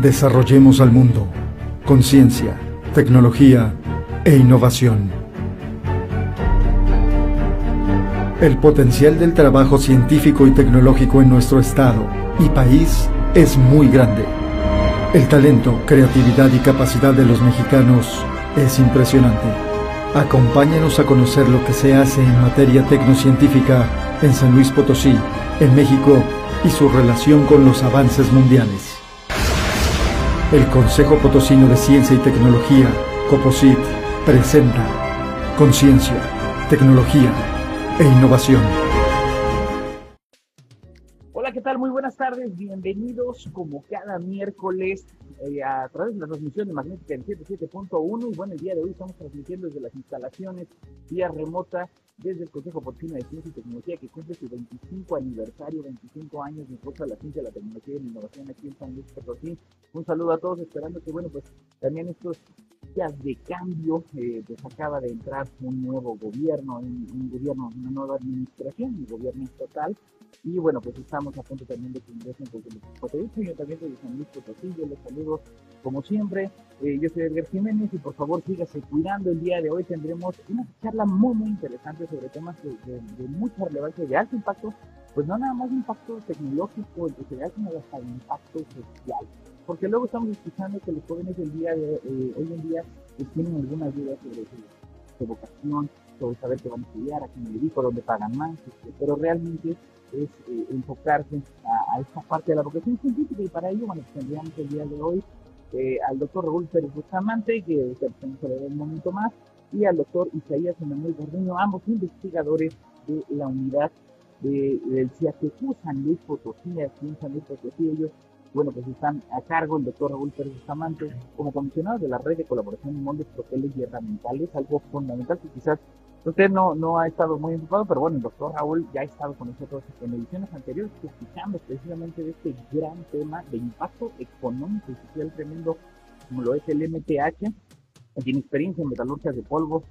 Desarrollemos al mundo con ciencia, tecnología e innovación. El potencial del trabajo científico y tecnológico en nuestro estado y país es muy grande. El talento, creatividad y capacidad de los mexicanos es impresionante. Acompáñanos a conocer lo que se hace en materia tecnocientífica en San Luis Potosí, en México y su relación con los avances mundiales. El Consejo Potosino de Ciencia y Tecnología, COPOSIT, presenta Conciencia, Tecnología e Innovación. ¿Qué tal? Muy buenas tardes. Bienvenidos como cada miércoles eh, a través de la transmisión de Magnética en 77.1 y bueno, el día de hoy estamos transmitiendo desde las instalaciones vía remota desde el Consejo Potosino de Ciencia y Tecnología que cumple su 25 aniversario, 25 años de impulso a la ciencia, la tecnología y la innovación aquí en San Luis Potosí. Un saludo a todos, esperando que bueno, pues también estos días de cambio, eh, pues acaba de entrar un nuevo gobierno, un, un gobierno, una nueva administración, un gobierno estatal y bueno, pues estamos a punto también de que ingresen por el Ayuntamiento de San Luis Potosí. Yo les saludo como siempre. Eh, yo soy Edgar Jiménez y por favor sígase cuidando. El día de hoy tendremos una charla muy, muy interesante sobre temas de, de, mucha relevancia, de alto impacto, pues no nada más impacto tecnológico, empresarial, sino hasta impacto social. Porque luego estamos escuchando que los jóvenes del día de eh, hoy en día pues, tienen algunas dudas sobre su, vocación, sobre saber qué van a estudiar, a quién me dedico, dónde pagan más, pero realmente es eh, enfocarse a, esta parte de la vocación científica y para ello, bueno, tendríamos el día de hoy eh, al doctor Raúl Pérez Bustamante, que que ver un momento más, y al doctor Isaías Emanuel Gordiño, ambos investigadores de la unidad de, del CIATQ San Luis Potosí, aquí en San Luis Potosí, ellos, bueno, pues están a cargo el doctor Raúl Pérez Bustamante como comisionado de la red de colaboración en moldes, troqueles y herramientales, algo fundamental que quizás Usted no, no ha estado muy enfocado, pero bueno, el doctor Raúl ya ha estado con nosotros en ediciones anteriores escuchando precisamente de este gran tema de impacto económico y social tremendo como lo es el MTH. Tiene experiencia en metalurgias de polvo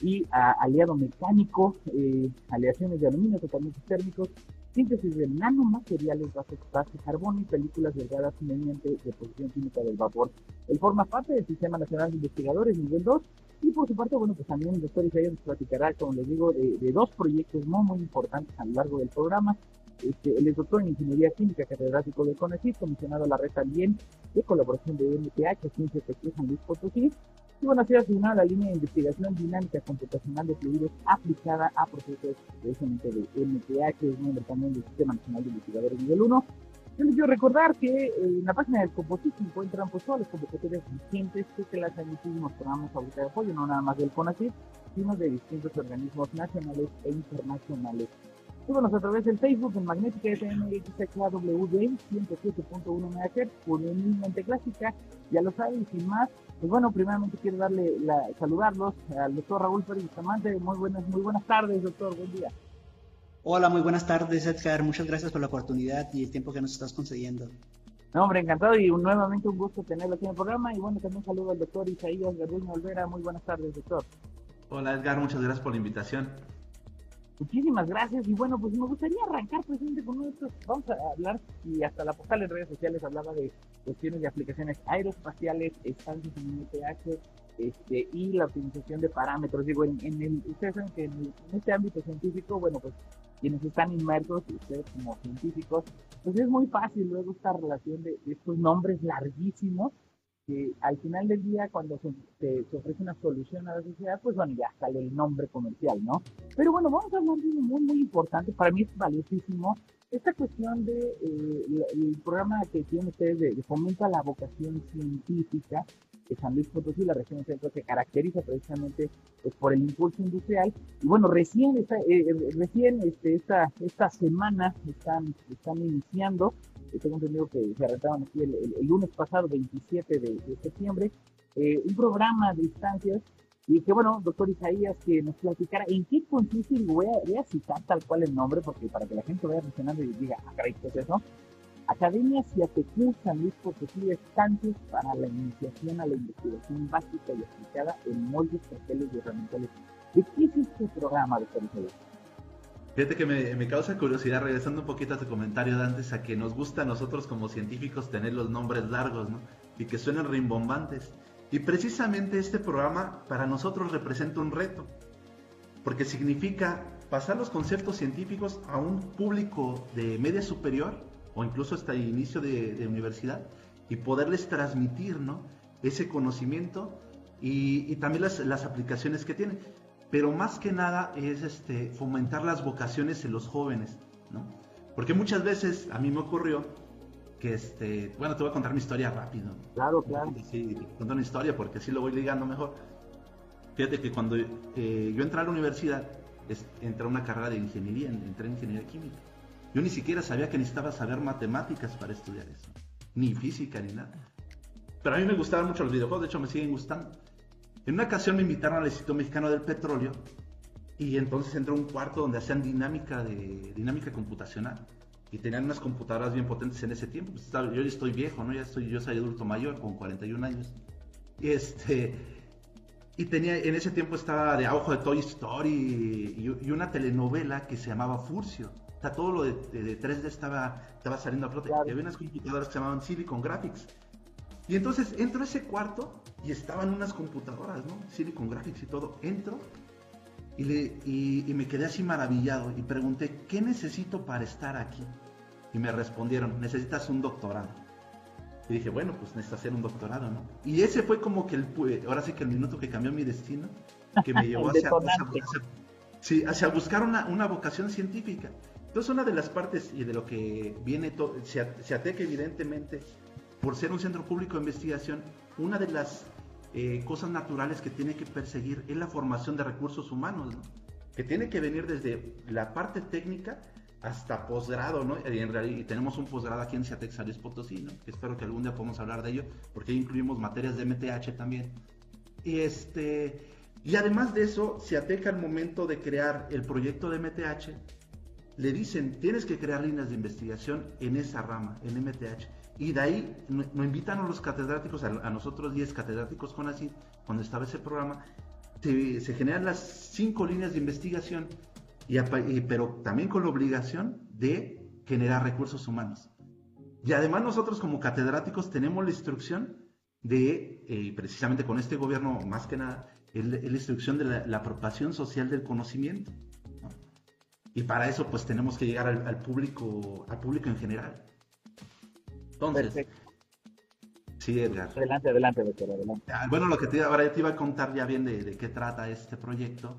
y aliado mecánico, eh, aleaciones de aluminio, tratamientos térmicos, síntesis de nanomateriales bajo de carbono y películas delgadas mediante deposición química del vapor. Él forma parte del Sistema Nacional de Investigadores nivel 2 y por su parte, bueno, pues también el doctor Isaías nos platicará, como les digo, de, dos proyectos muy, muy importantes a lo largo del programa. Este, es doctor en Ingeniería Química, catedrático de CONACYT, comisionado a la red también de colaboración de MTH, Ciencia Tecnología San Luis Potosí. Y bueno, ha sido asignada a la línea de investigación dinámica computacional de fluidos aplicada a procesos precisamente de MTH, es miembro también del Sistema Nacional de Investigadores Nivel 1 yo les quiero recordar que eh, en la página del Composite se encuentran pues todas las convocatorias vigentes que las han muchísimos programas ahorita de apoyo, no nada más del CONACYT, sino de distintos organismos nacionales e internacionales. Síguenos a través del Facebook en Magnética FM XKWD 107.1 MHz, mente clásica, ya lo saben, y sin más, pues bueno, primeramente quiero darle la, saludarlos al doctor Raúl Pérez Bustamante, muy buenas, muy buenas tardes, doctor, buen día. Hola, muy buenas tardes, Edgar. Muchas gracias por la oportunidad y el tiempo que nos estás concediendo. No, hombre, encantado y nuevamente un gusto tenerlo aquí en el programa. Y bueno, también saludo al doctor Isaías Garduño Olvera. Muy buenas tardes, doctor. Hola, Edgar. Muchas gracias por la invitación. Muchísimas gracias. Y bueno, pues me gustaría arrancar precisamente con uno Vamos a hablar, y hasta la postal en redes sociales hablaba de cuestiones de aplicaciones aeroespaciales, estancias en MPH, este, y la optimización de parámetros. Digo, en, el, ustedes saben que en, este ámbito científico, bueno, pues quienes están inmersos, ustedes como científicos, pues es muy fácil luego esta relación de, estos nombres larguísimos, que al final del día, cuando se, ofrece una solución a la sociedad, pues bueno, ya sale el nombre comercial, ¿no? Pero bueno, vamos a hablar de algo muy, muy importante, para mí es valiosísimo, esta cuestión de eh, el, programa que tienen ustedes de, de fomenta la vocación científica, de San Luis Potosí, la región centro, se caracteriza precisamente pues, por el impulso industrial. Y bueno, recién, esta, eh, eh, recién este, esta, esta semana están, están iniciando, eh, tengo entendido que se arrancaron aquí el, lunes pasado, 27 de, septiembre, un programa de instancias y que bueno, doctor Isaías, que nos platicara en qué consiste, y voy a, voy a citar tal cual el nombre, porque para que la gente vaya mencionando y diga, ah, caray, ¿qué es eso? Academia Ciatecú San Luis Potosí estancias para la iniciación a la investigación básica y aplicada en moldes, papeles y herramientas. ¿De qué es este programa, doctor Fíjate que me, causa curiosidad, regresando un poquito a tu comentario de antes, a que nos gusta a nosotros como científicos tener los nombres largos, ¿no? Y que suenan rimbombantes. Y precisamente este programa para nosotros representa un reto, porque significa pasar los conceptos científicos a un público de media superior o incluso hasta el inicio de, universidad y poderles transmitir ¿no? ese conocimiento y, también las, las, aplicaciones que tiene pero más que nada es este, fomentar las vocaciones en los jóvenes, ¿no? Porque muchas veces a mí me ocurrió que, este, bueno, te voy a contar mi historia rápido. Claro, claro. Sí, contar una historia porque así lo voy ligando mejor. Fíjate que cuando eh, yo entré a la universidad, entré a una carrera de ingeniería, entré en ingeniería química. Yo ni siquiera sabía que necesitaba saber matemáticas para estudiar eso, ni física ni nada. Pero a mí me gustaban mucho los videojuegos, de hecho me siguen gustando. En una ocasión me invitaron al Instituto Mexicano del Petróleo y entonces entré a un cuarto donde hacían dinámica de dinámica computacional y tenían unas computadoras bien potentes en ese tiempo. Pues, yo ya estoy viejo, ¿no? Ya estoy, yo soy adulto mayor con 41 años. Este y tenía en ese tiempo estaba de ojo de Toy Story y, una telenovela que se llamaba Furcio. Sea, todo lo de, 3D estaba, estaba saliendo a flote. Y había unas computadoras que se llamaban Silicon Graphics. Y entonces entro a ese cuarto y estaban unas computadoras, ¿no? Silicon Graphics y todo. Entro y, le, y, me quedé así maravillado y pregunté, ¿qué necesito para estar aquí? Y me respondieron, necesitas un doctorado. Y dije, bueno, pues necesitas hacer un doctorado, ¿no? Y ese fue como que el, ahora sí que el minuto que cambió mi destino, que me llevó hacia, sí, hacia buscar una, una, vocación científica. Entonces, una de las partes y de lo que viene, se, se ateca evidentemente por ser un centro público de investigación, una de las eh, cosas naturales que tiene que perseguir es la formación de recursos humanos, que tiene que venir desde la parte técnica hasta posgrado, ¿no? Y, tenemos un posgrado aquí en Ciatex San Potosí, ¿no? Espero que algún día podamos hablar de ello, porque ahí incluimos materias de MTH también. Y, este, y además de eso, Ciateca al momento de crear el proyecto de MTH, le dicen, tienes que crear líneas de investigación en esa rama, en MTH. Y de ahí nos invitan a los catedráticos, a, nosotros 10 catedráticos con así, cuando estaba ese programa, se, generan las cinco líneas de investigación, y, pero también con la obligación de generar recursos humanos. Y además nosotros como catedráticos tenemos la instrucción de, eh, precisamente con este gobierno más que nada, es la, instrucción de la, apropiación social del conocimiento. Y para eso pues tenemos que llegar al, al, público, al público en general. Entonces, Sí, Edgar. Adelante, adelante, doctor, adelante. Ah, bueno, lo que te, ahora te iba a contar ya bien de, qué trata este proyecto,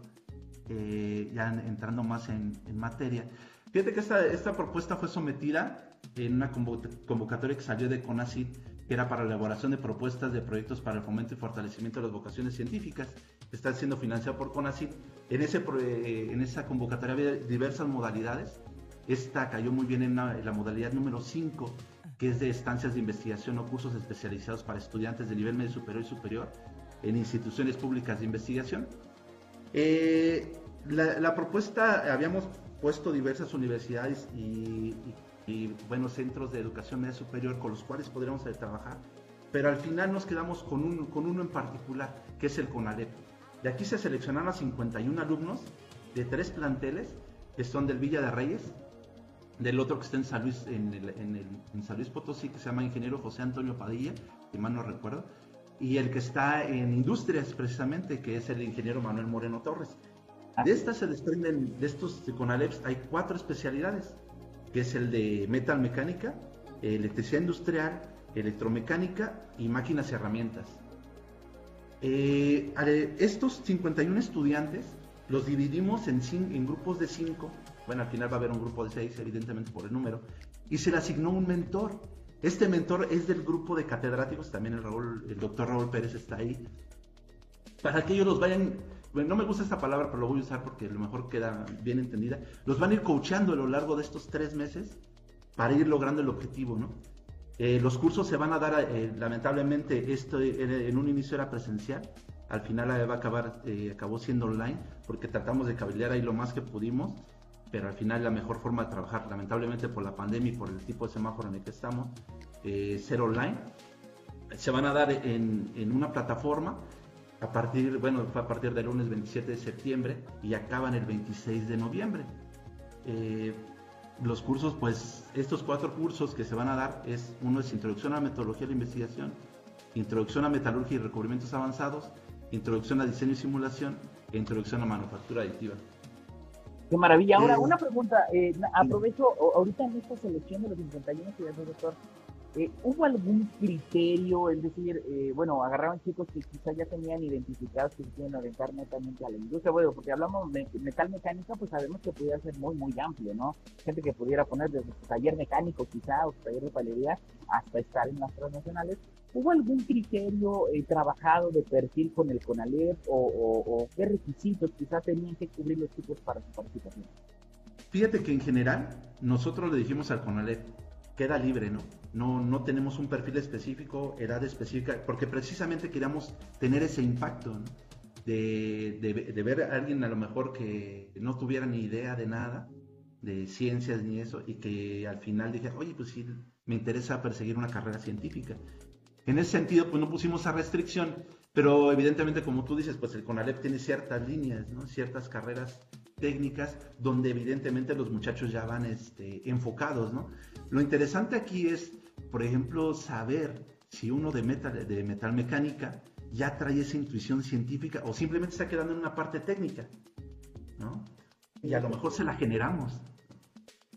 eh, ya entrando más en, materia. Fíjate que esta, esta propuesta fue sometida en una convocatoria que salió de CONACYT, que era para la elaboración de propuestas de proyectos para el fomento y fortalecimiento de las vocaciones científicas. Está siendo financiado por CONACYT. En, ese, eh, en esa convocatoria había diversas modalidades. Esta cayó muy bien en la, modalidad número 5, que es de estancias de investigación o cursos especializados para estudiantes de nivel medio superior y superior en instituciones públicas de investigación. Eh, la, propuesta, habíamos puesto diversas universidades y, buenos centros de educación media superior con los cuales podríamos trabajar, pero al final nos quedamos con, un, con uno en particular, que es el CONALEP. De aquí se seleccionaron a 51 alumnos de tres planteles, que son del Villa de Reyes, del otro que está en San Luis, en, en, San Luis Potosí, que se llama Ingeniero José Antonio Padilla, si mal no recuerdo, y el que está en Industrias, precisamente, que es el ingeniero Manuel Moreno Torres. De estas se desprenden, de estos CONALEPS, hay cuatro especialidades, que es el de metal mecánica, electricidad industrial, electromecánica y máquinas y herramientas. Eh, estos 51 estudiantes los dividimos en, en grupos de cinco. Bueno, al final va a haber un grupo de seis, evidentemente por el número, y se le asignó un mentor. Este mentor es del grupo de catedráticos, también el, Raúl, el doctor Raúl Pérez está ahí, para que ellos los vayan, bueno, no me gusta esta palabra, pero lo voy a usar porque a lo mejor queda bien entendida, los van a ir coachando a lo largo de estos tres meses para ir logrando el objetivo, ¿no? Eh, los cursos se van a dar, eh, lamentablemente, esto en, un inicio era presencial, al final va a acabar, eh, acabó siendo online, porque tratamos de cabilear ahí lo más que pudimos pero al final la mejor forma de trabajar, lamentablemente por la pandemia y por el tipo de semáforo en el que estamos, ser online. Se van a dar en, en, una plataforma a partir, bueno, fue a partir del lunes 27 de septiembre y acaban el 26 de noviembre. Los cursos, pues estos cuatro cursos que se van a dar es uno es Introducción a la Metodología de la Investigación, Introducción a Metalurgia y Recubrimientos Avanzados, Introducción a Diseño y Simulación e Introducción a Manufactura Aditiva. Qué maravilla. Ahora, una pregunta. Eh, aprovecho, ahorita en esta selección de los 51 estudiantes, doctor, eh, ¿Hubo algún criterio? Es decir, eh, bueno, agarraban chicos que quizás ya tenían identificados que se quieren orientar netamente a la industria. Bueno, porque hablamos de metal mecánica, pues sabemos que podía ser muy, muy amplio, ¿no? Gente que pudiera poner desde su taller mecánico quizá, o su taller de palería, hasta estar en las transnacionales. ¿Hubo algún criterio eh, trabajado de perfil con el CONALEP o, o qué requisitos quizás tenían que cubrir los chicos para su participación? Fíjate que en general nosotros le dijimos al CONALEP, queda libre, ¿no? No, no tenemos un perfil específico, edad específica, porque precisamente queríamos tener ese impacto, ¿no? de, de, ver a alguien a lo mejor que no tuviera ni idea de nada, de ciencias ni eso, y que al final dije, oye, pues sí, me interesa perseguir una carrera científica. En ese sentido, pues no pusimos esa restricción, pero evidentemente, como tú dices, pues el CONALEP tiene ciertas líneas, ¿no? ciertas carreras técnicas donde evidentemente los muchachos ya van este, enfocados, ¿no? Lo interesante aquí es, por ejemplo, saber si uno de metal, de metal mecánica ya trae esa intuición científica o simplemente está quedando en una parte técnica, ¿no? Y a lo mejor se la generamos.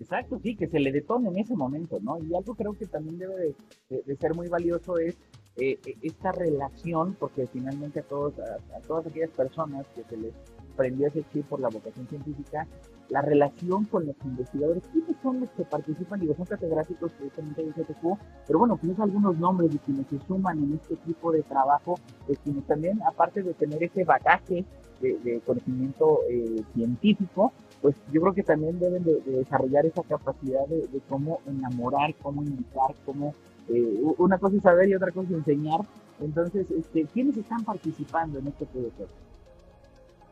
Exacto, sí, que se le detone en ese momento, ¿no? Y algo creo que también debe de, ser muy valioso es eh, esta relación, porque finalmente a, todos, a todas aquellas personas que se les prendió ese chip por la vocación científica, la relación con los investigadores, ¿quiénes son los que participan? Digo, son catedráticos directamente del CTQ, pero bueno, tienes algunos nombres de quienes se suman en este tipo de trabajo, de quienes también, aparte de tener ese bagaje de, conocimiento eh, científico, pues yo creo que también deben de, desarrollar esa capacidad de, cómo enamorar, cómo invitar, cómo... Eh, una cosa es saber y otra cosa es enseñar. Entonces, este, ¿quiénes están participando en este proyecto?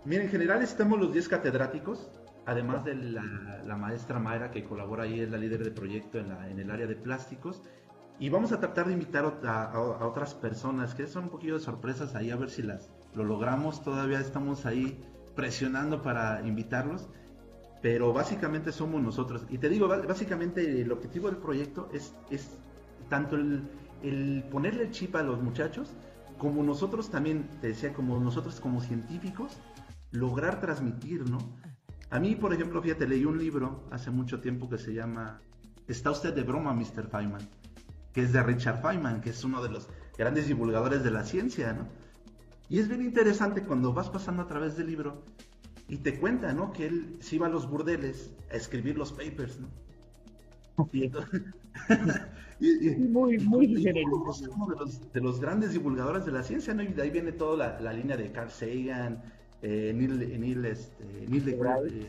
Mira, en general estamos los 10 catedráticos, además de la, maestra Mayra que colabora ahí, es la líder de proyecto en, el área de plásticos. Y vamos a tratar de invitar a, otras personas, que son un poquito de sorpresas ahí, a ver si las lo logramos. Todavía estamos ahí presionando para invitarlos, pero básicamente somos nosotros. Y te digo, básicamente el objetivo del proyecto es, es tanto el, el ponerle el chip a los muchachos, como nosotros también, te decía, como nosotros como científicos, lograr transmitir, ¿no? A mí, por ejemplo, fíjate, leí un libro hace mucho tiempo que se llama ¿Está usted de broma, Mr. Feynman? Que es de Richard Feynman, que es uno de los grandes divulgadores de la ciencia, ¿no? Y es bien interesante cuando vas pasando a través del libro y te cuenta, ¿no? Que él se iba a los burdeles a escribir los papers, ¿no? Y muy, muy uno de los, de los, grandes divulgadores de la ciencia, ¿no? Y de ahí viene toda la, la línea de Carl Sagan, eh, Neil, Neil, este, Neil eh,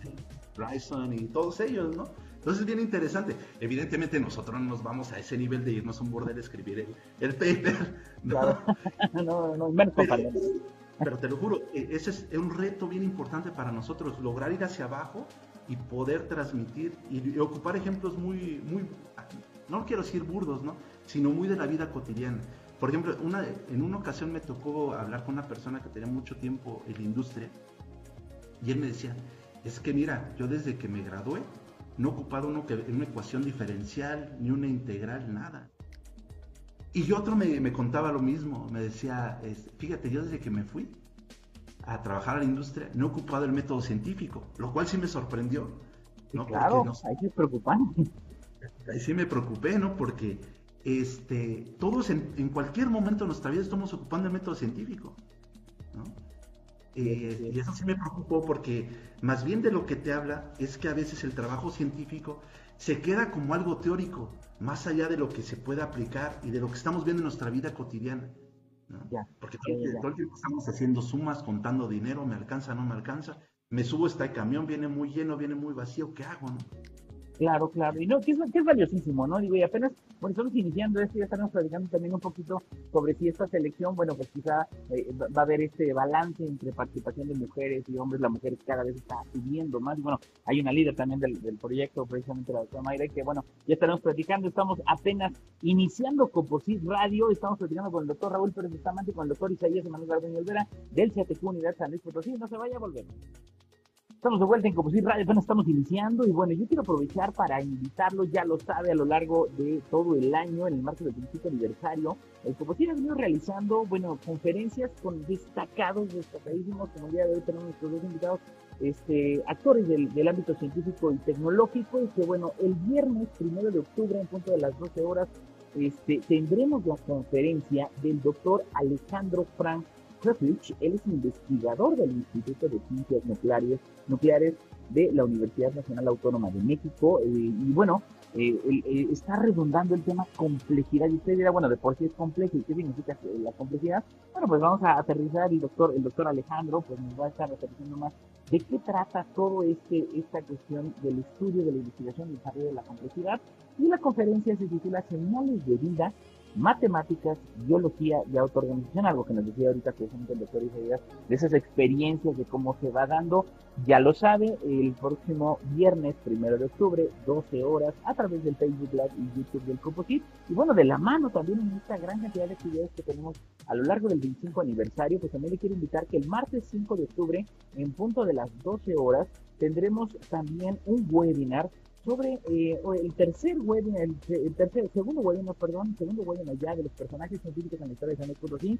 Bryson y todos ellos, ¿no? Entonces es bien interesante. Evidentemente nosotros no nos vamos a ese nivel de irnos a un borde de escribir el, el paper. ¿no? no, no, menos pero, pero te lo juro, e, ese es un reto bien importante para nosotros, lograr ir hacia abajo y poder transmitir y, ocupar ejemplos muy, muy, no quiero decir burdos, ¿no? Sino muy de la vida cotidiana. Por ejemplo, una, en una ocasión me tocó hablar con una persona que tenía mucho tiempo en la industria y él me decía, es que mira, yo desde que me gradué no he ocupado uno que, una ecuación diferencial ni una integral, nada. Y otro me, contaba lo mismo, me decía, fíjate, yo desde que me fui a trabajar a la industria no he ocupado el método científico, lo cual sí me sorprendió. ¿no? Claro, ahí sí preocupante. Ahí sí me preocupé, ¿no? Porque este, todos en, cualquier momento de nuestra vida estamos ocupando el método científico. Eh, y eso sí me preocupó porque más bien de lo que te habla es que a veces el trabajo científico se queda como algo teórico, más allá de lo que se puede aplicar y de lo que estamos viendo en nuestra vida cotidiana. porque todo, el tiempo estamos haciendo sumas, contando dinero, me alcanza, no me alcanza, me subo este camión, viene muy lleno, viene muy vacío, ¿qué hago? No? Claro, claro, y no, que es, que es valiosísimo, ¿no? Digo, y apenas, bueno, estamos iniciando esto, ya estamos platicando también un poquito sobre si esta selección, bueno, pues quizá eh, va a haber este balance entre participación de mujeres y hombres, la mujer cada vez está subiendo más, y bueno, hay una líder también del, proyecto, precisamente la doctora Mayra, que bueno, ya estaremos platicando, estamos apenas iniciando Composit Radio, estamos platicando con el doctor Raúl Pérez Bustamante, con el doctor Isaías Emanuel Gardeño Olvera, del CATQ Unidad San Luis Potosí, no se vaya a volver. Estamos de vuelta en Composite Radio, apenas estamos iniciando y bueno, yo quiero aprovechar para invitarlo, ya lo sabe, a lo largo de todo el año, en el marco del 25 aniversario, el Composite ha venido realizando, bueno, conferencias con destacados, destacadísimos, como el día de hoy tenemos nuestros dos invitados, este, actores del, del ámbito científico y tecnológico, y que bueno, el viernes primero de octubre, en punto de las 12 horas, este, tendremos la conferencia del doctor Alejandro Frank él es investigador del Instituto de Ciencias Nucleares, Nucleares de la Universidad Nacional Autónoma de México. Eh, y bueno, eh, eh, está redundando el tema complejidad. Y usted dirá, bueno, de por sí es complejo, ¿y qué significa la complejidad? Bueno, pues vamos a aterrizar el doctor, el doctor Alejandro pues nos va a estar aterrizando más de qué trata todo este, esta cuestión del estudio, de la investigación y desarrollo de la complejidad. Y la conferencia se titula Señales de Vida matemáticas, biología y autoorganización, algo que nos decía ahorita que el doctor Isaías, de esas experiencias de cómo se va dando, ya lo sabe, el próximo viernes, primero de octubre, 12 horas, a través del Facebook Live y YouTube del Composite, y bueno, de la mano también en esta gran cantidad de actividades que tenemos a lo largo del 25 aniversario, pues también le quiero invitar que el martes 5 de octubre, en punto de las 12 horas, tendremos también un webinar sobre eh, el tercer webinar, el, tercer, segundo webinar, perdón, segundo webinar ya de los personajes científicos en la historia de San Luis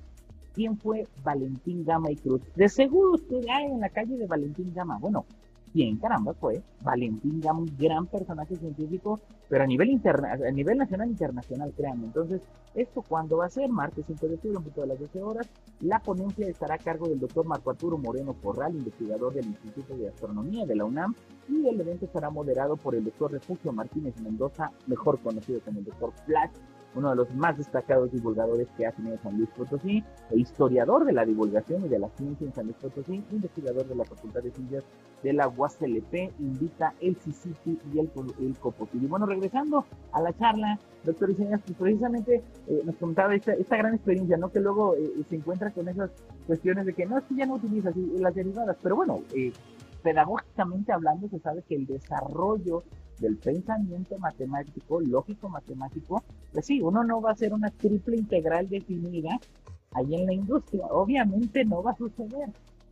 ¿quién fue Valentín Gama y Cruz? De seguro usted hay en la calle de Valentín Gama. Bueno, ¿quién caramba fue? Valentín Gama, un gran personaje científico, pero a nivel interna a nivel nacional e internacional, créanme. Entonces, ¿esto cuándo va a ser? Martes 5 de octubre, un poquito de las 12 horas. La ponencia estará a cargo del doctor Marco Arturo Moreno Corral, investigador del Instituto de Astronomía de la UNAM, y el evento estará moderado por el doctor Refugio Martínez Mendoza, mejor conocido como el doctor Flash, uno de los más destacados divulgadores que ha tenido San Luis Potosí, e historiador de la divulgación y de la ciencia en San Luis Potosí, investigador de la Facultad de Ciencias de la UASLP, invita el CICITI y el, el Y bueno, regresando a la charla, doctor Iseñas, pues precisamente eh, nos contaba esta, gran experiencia, ¿no? Que luego eh, se encuentra con esas cuestiones de que no, es que ya no utilizas las derivadas, pero bueno, eh, pedagógicamente hablando, se sabe que el desarrollo del pensamiento matemático, lógico matemático, pues sí, uno no va a hacer una triple integral definida ahí en la industria, obviamente no va a suceder,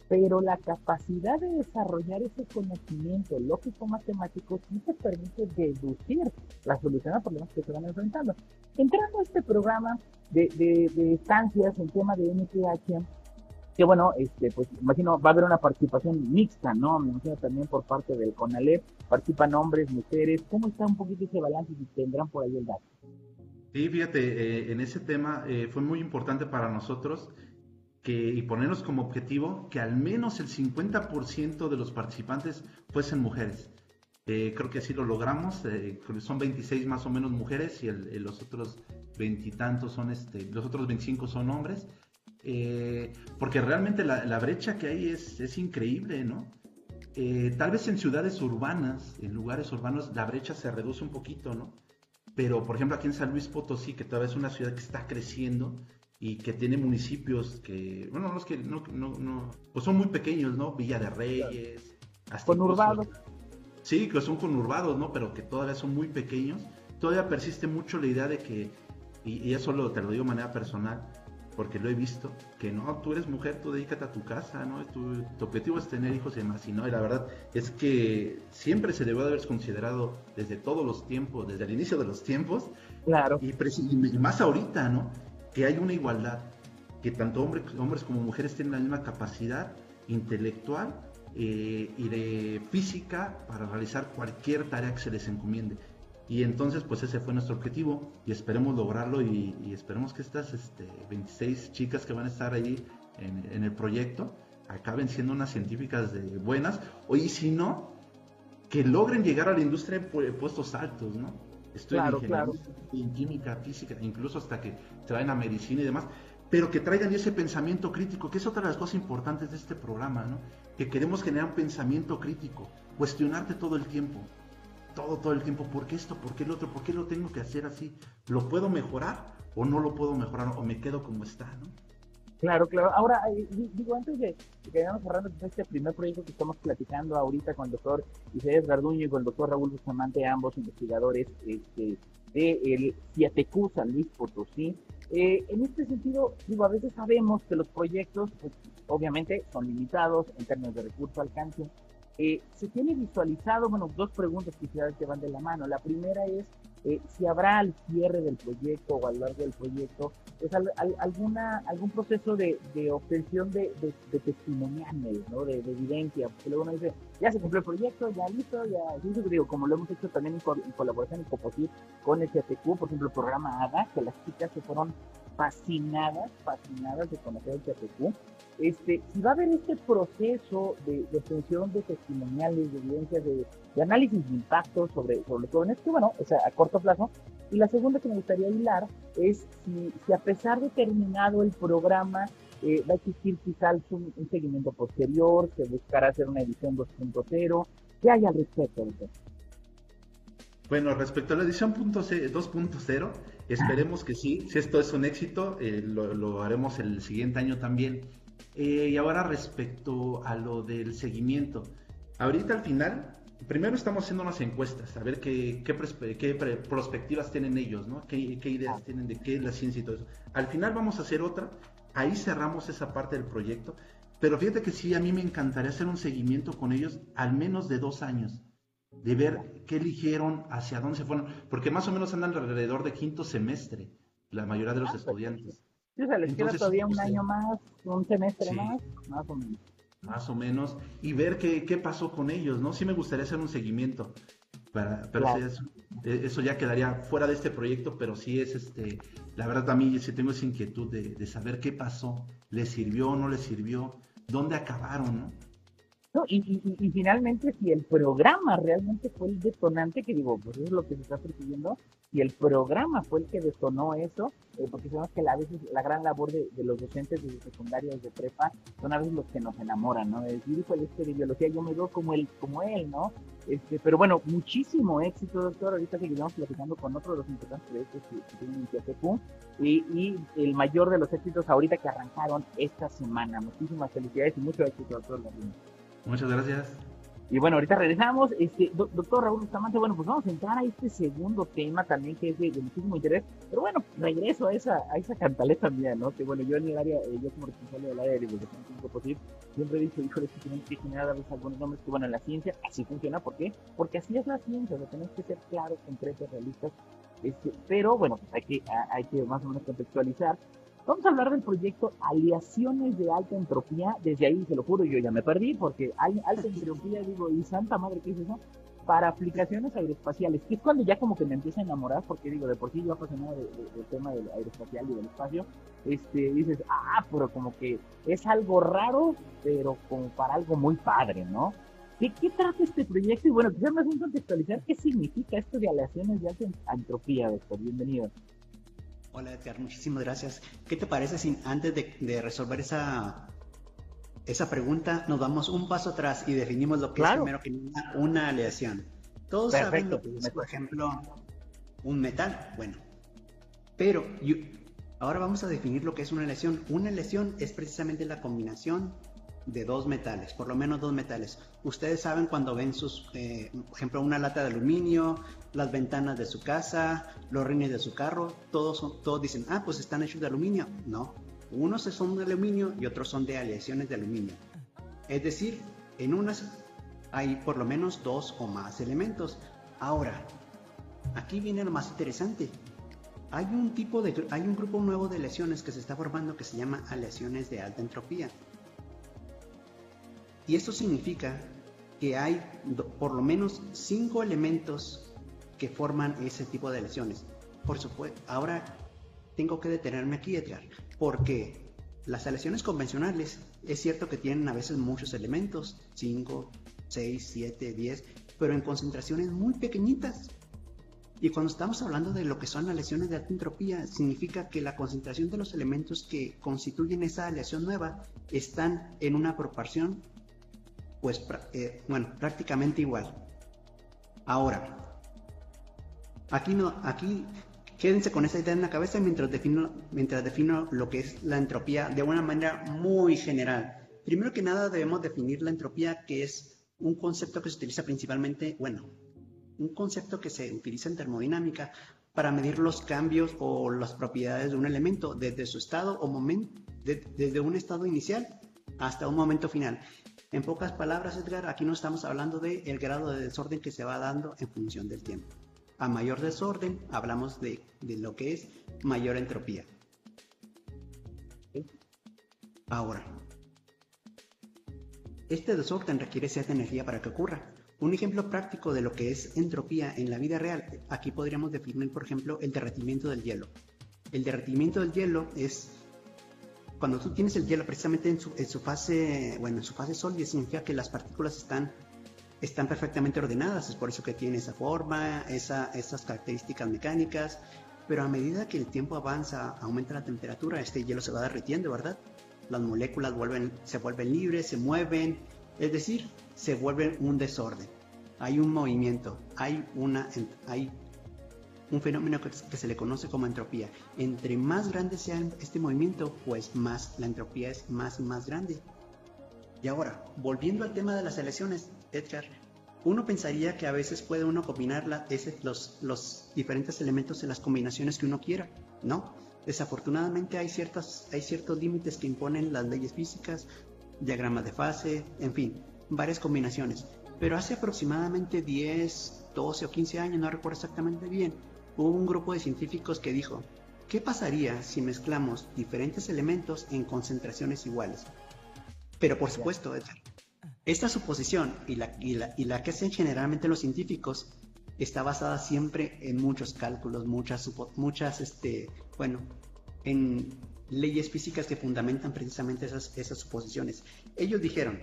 pero la capacidad de desarrollar ese conocimiento lógico matemático sí te permite deducir la solución a problemas que se van enfrentando. Entrando a este programa de, de, de estancias en tema de NPH, que bueno, este, pues imagino va a haber una participación mixta, ¿no? Me imagino también por parte del CONALEP, participan hombres, mujeres, ¿cómo está un poquito ese balance si tendrán por ahí el dato? Sí, fíjate, eh, en ese tema eh, fue muy importante para nosotros que, y ponernos como objetivo que al menos el 50% de los participantes fuesen mujeres. Eh, creo que así lo logramos, son 26 más o menos mujeres y los otros veintitantos son, este, los otros 25 son hombres eh, porque realmente la, brecha que hay es, increíble, ¿no? Eh, tal vez en ciudades urbanas, en lugares urbanos, la brecha se reduce un poquito, ¿no? Pero, por ejemplo, aquí en San Luis Potosí, que todavía es una ciudad que está creciendo y que tiene municipios que, bueno, los que no, no, no pues son muy pequeños, ¿no? Villa de Reyes, hasta conurbados. sí, que son conurbados, ¿no? Pero que todavía son muy pequeños. Todavía persiste mucho la idea de que, y, y eso lo, te lo digo de manera personal, porque lo he visto, que no, tú eres mujer, tú dedícate a tu casa, ¿no? Tu, objetivo es tener hijos y demás, y no, y la verdad es que siempre se debe haber considerado desde todos los tiempos, desde el inicio de los tiempos, claro. y, más ahorita, ¿no? Que hay una igualdad, que tanto hombres, hombres como mujeres tienen la misma capacidad intelectual eh, y de física para realizar cualquier tarea que se les encomiende. Y entonces, pues ese fue nuestro objetivo y esperemos lograrlo y, esperemos que estas este, 26 chicas que van a estar ahí en, el proyecto acaben siendo unas científicas de buenas, o y si no, que logren llegar a la industria en puestos altos, ¿no? Estoy en ingeniería, en química, física, incluso hasta que vayan a medicina y demás, pero que traigan ese pensamiento crítico, que es otra de las cosas importantes de este programa, ¿no? Que queremos generar un pensamiento crítico, cuestionarte todo el tiempo, todo, todo el tiempo, ¿por qué esto? ¿Por qué el otro? ¿Por qué lo tengo que hacer así? ¿Lo puedo mejorar o no lo puedo mejorar o me quedo como está, ¿no? Claro, claro. Ahora, eh, digo, antes de que vayamos cerrando este primer proyecto que estamos platicando ahorita con el doctor Isaías Garduño y con el doctor Raúl Bustamante, ambos investigadores este, de el San Luis Potosí. Eh, en este sentido, digo, a veces sabemos que los proyectos, pues, obviamente, son limitados en términos de recurso, alcance, Eh, se tiene visualizado, bueno, dos preguntas que que van de la mano. La primera es eh, si habrá al cierre del proyecto o a lo largo del proyecto pues, alguna, algún proceso de, obtención de, de, testimoniales, ¿no? de, evidencia, porque luego uno dice, ya se cumplió el proyecto, ya listo, ya, digo, como lo hemos hecho también en, colaboración en Coposit con el CTQ, por ejemplo, el programa ADA, que las chicas se fueron fascinadas, fascinadas de conocer el CTQ, este, si va a haber este proceso de, de obtención de testimoniales, de evidencias, de, análisis de impacto sobre, sobre jóvenes, que bueno, o sea, a corto plazo. Y la segunda que me gustaría hilar es si, a pesar de terminado el programa, eh, va a existir quizás un, seguimiento posterior, se buscará hacer una edición 2.0. ¿Qué hay al respecto? Bueno, respecto a la edición 2.0, esperemos que sí. Si esto es un éxito, eh, lo, haremos el siguiente año también. Eh, y ahora respecto a lo del seguimiento. Ahorita al final, primero estamos haciendo unas encuestas, a ver qué, qué, perspectivas tienen ellos, ¿no? Qué, ideas tienen de qué es la ciencia y todo eso. Al final vamos a hacer otra, ahí cerramos esa parte del proyecto, pero fíjate que sí, a mí me encantaría hacer un seguimiento con ellos al menos de dos años, de ver qué eligieron, hacia dónde se fueron, porque más o menos andan alrededor de quinto semestre, la mayoría de los ah, pues, estudiantes. Les queda todavía un año más, un semestre más, más o menos. Más o menos, y ver qué, qué pasó con ellos, ¿no? Sí me gustaría hacer un seguimiento, para, pero e, eso, ya quedaría fuera de este proyecto, pero sí es, este, la verdad también sí tengo esa inquietud de, de saber qué pasó, les sirvió o no les sirvió, dónde acabaron, ¿no? Y, y, finalmente, si el programa realmente fue el detonante, que digo, pues eso es lo que se está persiguiendo, si el programa fue el que detonó eso, eh, porque sabemos que a veces la gran labor de, los docentes de secundaria y de prepa son a veces los que nos enamoran, ¿no? Es decir, el este de biología, yo me veo como él, como él, ¿no? Este, pero bueno, muchísimo éxito, doctor. Ahorita seguiremos platicando con otro de los importantes proyectos que, tienen en y, y el mayor de los éxitos ahorita que arrancaron esta semana. Muchísimas felicidades y mucho éxito, doctor. Muchas gracias. Y bueno, ahorita regresamos. Este, doctor Raúl Bustamante, bueno, pues vamos a entrar a este segundo tema también que es de, muchísimo interés. Pero bueno, regreso a esa, a esa cantaleta mía, ¿no? Que bueno, yo en el área, eh, yo como responsable del área de divulgación posible, siempre he dicho, híjole, que tienen que generar a veces algunos nombres que, bueno, en la ciencia así funciona. ¿Por qué? Porque así es la ciencia, o sea, tenemos que ser claros, concretos, realistas. Este, pero bueno, pues hay que, hay que más o menos contextualizar Vamos a hablar del proyecto Aleaciones de Alta Entropía. Desde ahí, se lo juro, yo ya me perdí porque hay alta entropía, digo, y santa madre, ¿qué es eso? Para aplicaciones aeroespaciales, que es cuando ya como que me empieza a enamorar, porque digo, de por sí yo apasionado del tema del aeroespacial y del espacio, este, dices, ah, pero como que es algo raro, pero como para algo muy padre, ¿no? ¿De qué trata este proyecto? Y bueno, quizás más bien contextualizar qué significa esto de aleaciones de alta entropía, doctor. Bienvenido. Hola Edgar, muchísimas gracias. ¿Qué te parece si antes de, resolver esa, esa pregunta nos vamos un paso atrás y definimos lo que es primero que una, una aleación? Todos saben lo que es, por ejemplo, un metal. Bueno, pero ahora vamos a definir lo que es una aleación. Una aleación es precisamente la combinación de dos metales, por lo menos dos metales. Ustedes saben cuando ven sus, eh, por ejemplo, una lata de aluminio, las ventanas de su casa, los rines de su carro, todos, son, todos dicen, ah, pues están hechos de aluminio. No, unos son de aluminio y otros son de aleaciones de aluminio. Es decir, en unas hay por lo menos dos o más elementos. Ahora, aquí viene lo más interesante. Hay un tipo de, hay un grupo nuevo de aleaciones que se está formando que se llama aleaciones de alta entropía. Y esto significa que hay por lo menos cinco elementos que forman ese tipo de lesiones. Por supuesto, ahora tengo que detenerme aquí, Edgar, porque las aleaciones convencionales es cierto que tienen a veces muchos elementos, 5, 6, 7, 10, pero en concentraciones muy pequeñitas. Y cuando estamos hablando de lo que son las lesiones de alta entropía, significa que la concentración de los elementos que constituyen esa aleación nueva están en una proporción pues eh, bueno, prácticamente igual. Ahora, aquí no, aquí quédense con esa idea en la cabeza mientras defino, mientras defino lo que es la entropía de una manera muy general. Primero que nada debemos definir la entropía, que es un concepto que se utiliza principalmente, bueno, un concepto que se utiliza en termodinámica para medir los cambios o las propiedades de un elemento desde su estado o momento, desde un estado inicial hasta un momento final. En pocas palabras, Edgar, aquí no estamos hablando del el grado de desorden que se va dando en función del tiempo. A mayor desorden, hablamos de, de lo que es mayor entropía. Ahora, este desorden requiere cierta energía para que ocurra. Un ejemplo práctico de lo que es entropía en la vida real, aquí podríamos definir, por ejemplo, el derretimiento del hielo. El derretimiento del hielo es cuando tú tienes el hielo precisamente en su, fase, bueno, en su fase sólida, significa que las partículas están, están perfectamente ordenadas, es por eso que tiene esa forma, esa, esas características mecánicas, pero a medida que el tiempo avanza, aumenta la temperatura, este hielo se va derritiendo, ¿verdad? Las moléculas vuelven, se vuelven libres, se mueven, es decir, se vuelven un desorden. Hay un movimiento, hay, una, hay un fenómeno que, se le conoce como entropía. Entre más grande sea este movimiento, pues más la entropía es más y más grande. Y ahora, volviendo al tema de las elecciones, Edgar, uno pensaría que a veces puede uno combinar los, los diferentes elementos en las combinaciones que uno quiera, ¿no? Desafortunadamente hay, ciertas, hay ciertos límites que imponen las leyes físicas, diagramas de fase, en fin, varias combinaciones. Pero hace aproximadamente 10, 12 o 15 años, no recuerdo exactamente bien, hubo un grupo de científicos que dijo, ¿qué pasaría si mezclamos diferentes elementos en concentraciones iguales? Pero por supuesto, esta suposición y la, que hacen generalmente los científicos está basada siempre en muchos cálculos, muchas, muchas este, bueno, en leyes físicas que fundamentan precisamente esas, suposiciones. Ellos dijeron,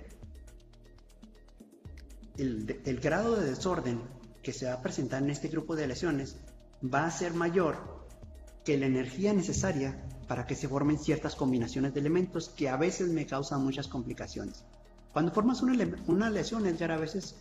el, grado de desorden que se va a presentar en este grupo de lesiones va a ser mayor que la energía necesaria para que se formen ciertas combinaciones de elementos que a veces me causan muchas complicaciones. Cuando formas una, una lesión, Edgar, a veces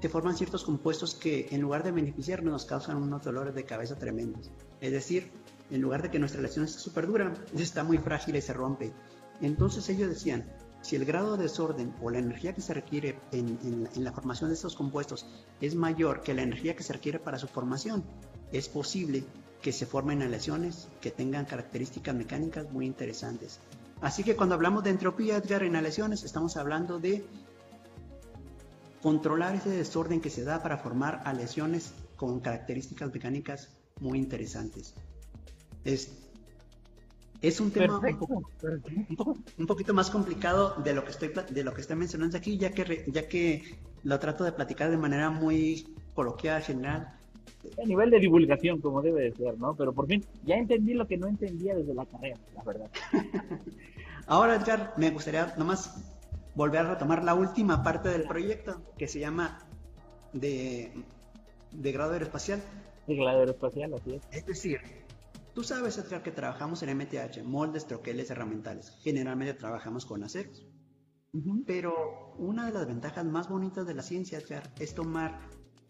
te forman ciertos compuestos que en lugar de beneficiarnos nos causan unos dolores de cabeza tremendos. Es decir, en lugar de que nuestra lesión esté súper dura, está muy frágil y se rompe. Entonces ellos decían, si el grado de desorden o la energía que se requiere en, la formación de estos compuestos es mayor que la energía que se requiere para su formación, es posible que se formen aleaciones que tengan características mecánicas muy interesantes. Así que cuando hablamos de entropía, Edgar, en aleaciones, estamos hablando de controlar ese desorden que se da para formar aleaciones con características mecánicas muy interesantes. Es, es un tema un, poquito más complicado de lo que estoy de lo que estoy mencionando aquí, ya que ya que lo trato de platicar de manera muy coloquial, general. A nivel de divulgación, como debe de ser, ¿no? Pero por fin, ya entendí lo que no entendía desde la carrera, la verdad. Ahora, Edgar, me gustaría nomás volver a retomar la última parte del proyecto, que se llama de, de grado aeroespacial. De grado aeroespacial, así es. Es decir, Tú sabes, Edgar, que trabajamos en MTH, moldes, troqueles, herramientales. Generalmente trabajamos con aceros. Pero una de las ventajas más bonitas de la ciencia, Edgar, es tomar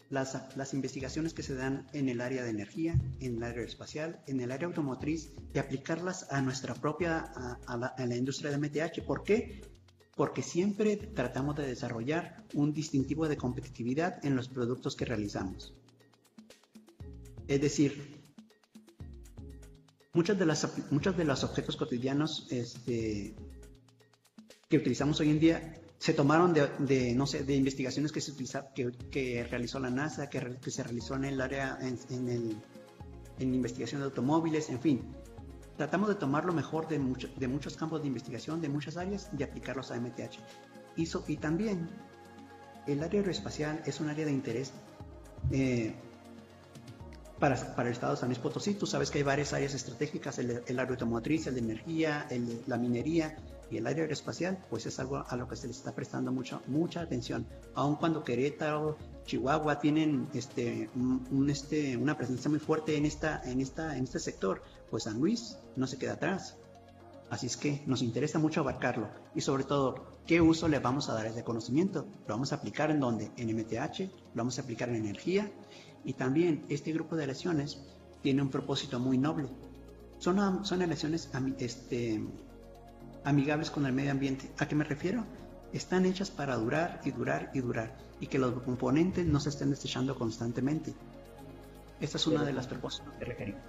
las, las, investigaciones que se dan en el área de energía, en el área espacial, en el área automotriz y aplicarlas a nuestra propia, a, la, industria de MTH. ¿Por qué? Porque siempre tratamos de desarrollar un distintivo de competitividad en los productos que realizamos. Es decir, muchas de las muchos de los objetos cotidianos este, que utilizamos hoy en día se tomaron de, no sé de investigaciones que se que, que, realizó la NASA que, que, se realizó en el área en, el, en investigación de automóviles en fin tratamos de tomar lo mejor de, de muchos campos de investigación de muchas áreas y aplicarlos a MTH y, y también el área aeroespacial es un área de interés eh, para, el estado de San Luis Potosí. Tú sabes que hay varias áreas estratégicas, el, el área automotriz, el de energía, el, la minería y el área aeroespacial, pues es algo a lo que se les está prestando mucho, mucha atención. Aun cuando Querétaro, Chihuahua tienen este, un, este, una presencia muy fuerte en, esta, en, esta, en este sector, pues San Luis no se queda atrás. Así es que nos interesa mucho abarcarlo y sobre todo, ¿qué uso le vamos a dar a ese conocimiento? ¿Lo vamos a aplicar en donde? En MTH, lo vamos a aplicar en energía y también este grupo de lesiones tiene un propósito muy noble. Son, son lesiones este, amigables con el medio ambiente. ¿A qué me refiero? Están hechas para durar y durar y durar y que los componentes no se estén desechando constantemente. Esta es una de las propósitos que requerimos.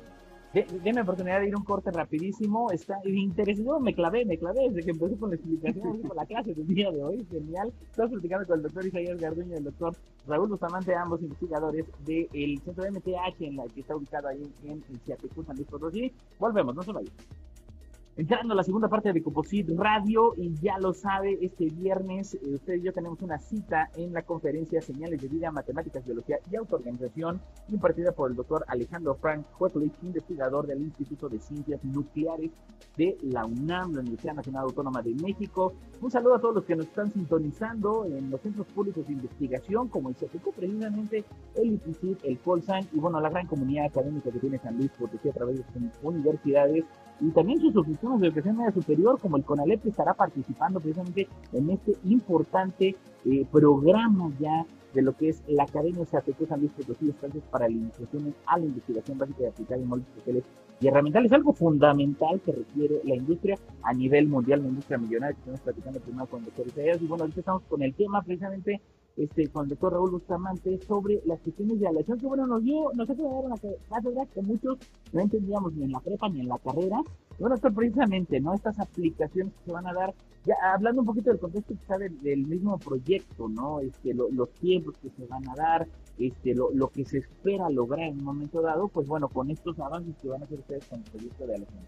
Denme oportunidad de ir un corte rapidísimo. Está interesante. me clavé, me clavé desde que empecé con la explicación, con la clase del día de hoy. Genial. Estamos platicando con el doctor Isaías Garduño y el doctor Raúl Bustamante, ambos investigadores del centro de MTH, en la que está ubicado ahí en Ciatecú, San Luis Potosí. Volvemos, no se vayan. Entrando a la segunda parte de Composit Radio, y ya lo sabe, este viernes eh, usted y yo tenemos una cita en la conferencia Señales de Vida, Matemáticas, Biología y Autoorganización, impartida por el doctor Alejandro Frank Huetlich, investigador del Instituto de Ciencias Nucleares de la UNAM, la Universidad Nacional Autónoma de México. Un saludo a todos los que nos están sintonizando en los centros públicos de investigación, como el CFQ, precisamente el IPCID, el Colsan, y bueno, la gran comunidad académica que tiene San Luis Potosí a través de sus universidades y también sus oficinas de educación media superior, como el CONALEP, estará participando precisamente en este importante eh, programa ya de lo que es la Academia CATEC San Luis Potosí, para la iniciación a la investigación básica de aplicar en moldes sociales y herramientales, algo fundamental que requiere la industria a nivel mundial, la industria millonaria, que estamos platicando primero con el doctor Isaías, y bueno, ahorita estamos con el tema precisamente este, con el doctor Raúl Bustamante sobre las cuestiones de aleación que bueno nos dio, nos ha quedado una cátedra que muchos no entendíamos ni en la prepa ni en la carrera. bueno, esto precisamente, ¿no? Estas aplicaciones que se van a dar, ya hablando un poquito del contexto quizá del, del mismo proyecto, ¿no? Este, los tiempos que se van a dar, este, lo, lo, que se espera lograr en un momento dado, pues bueno, con estos avances que van a hacer ustedes con el proyecto de aleación.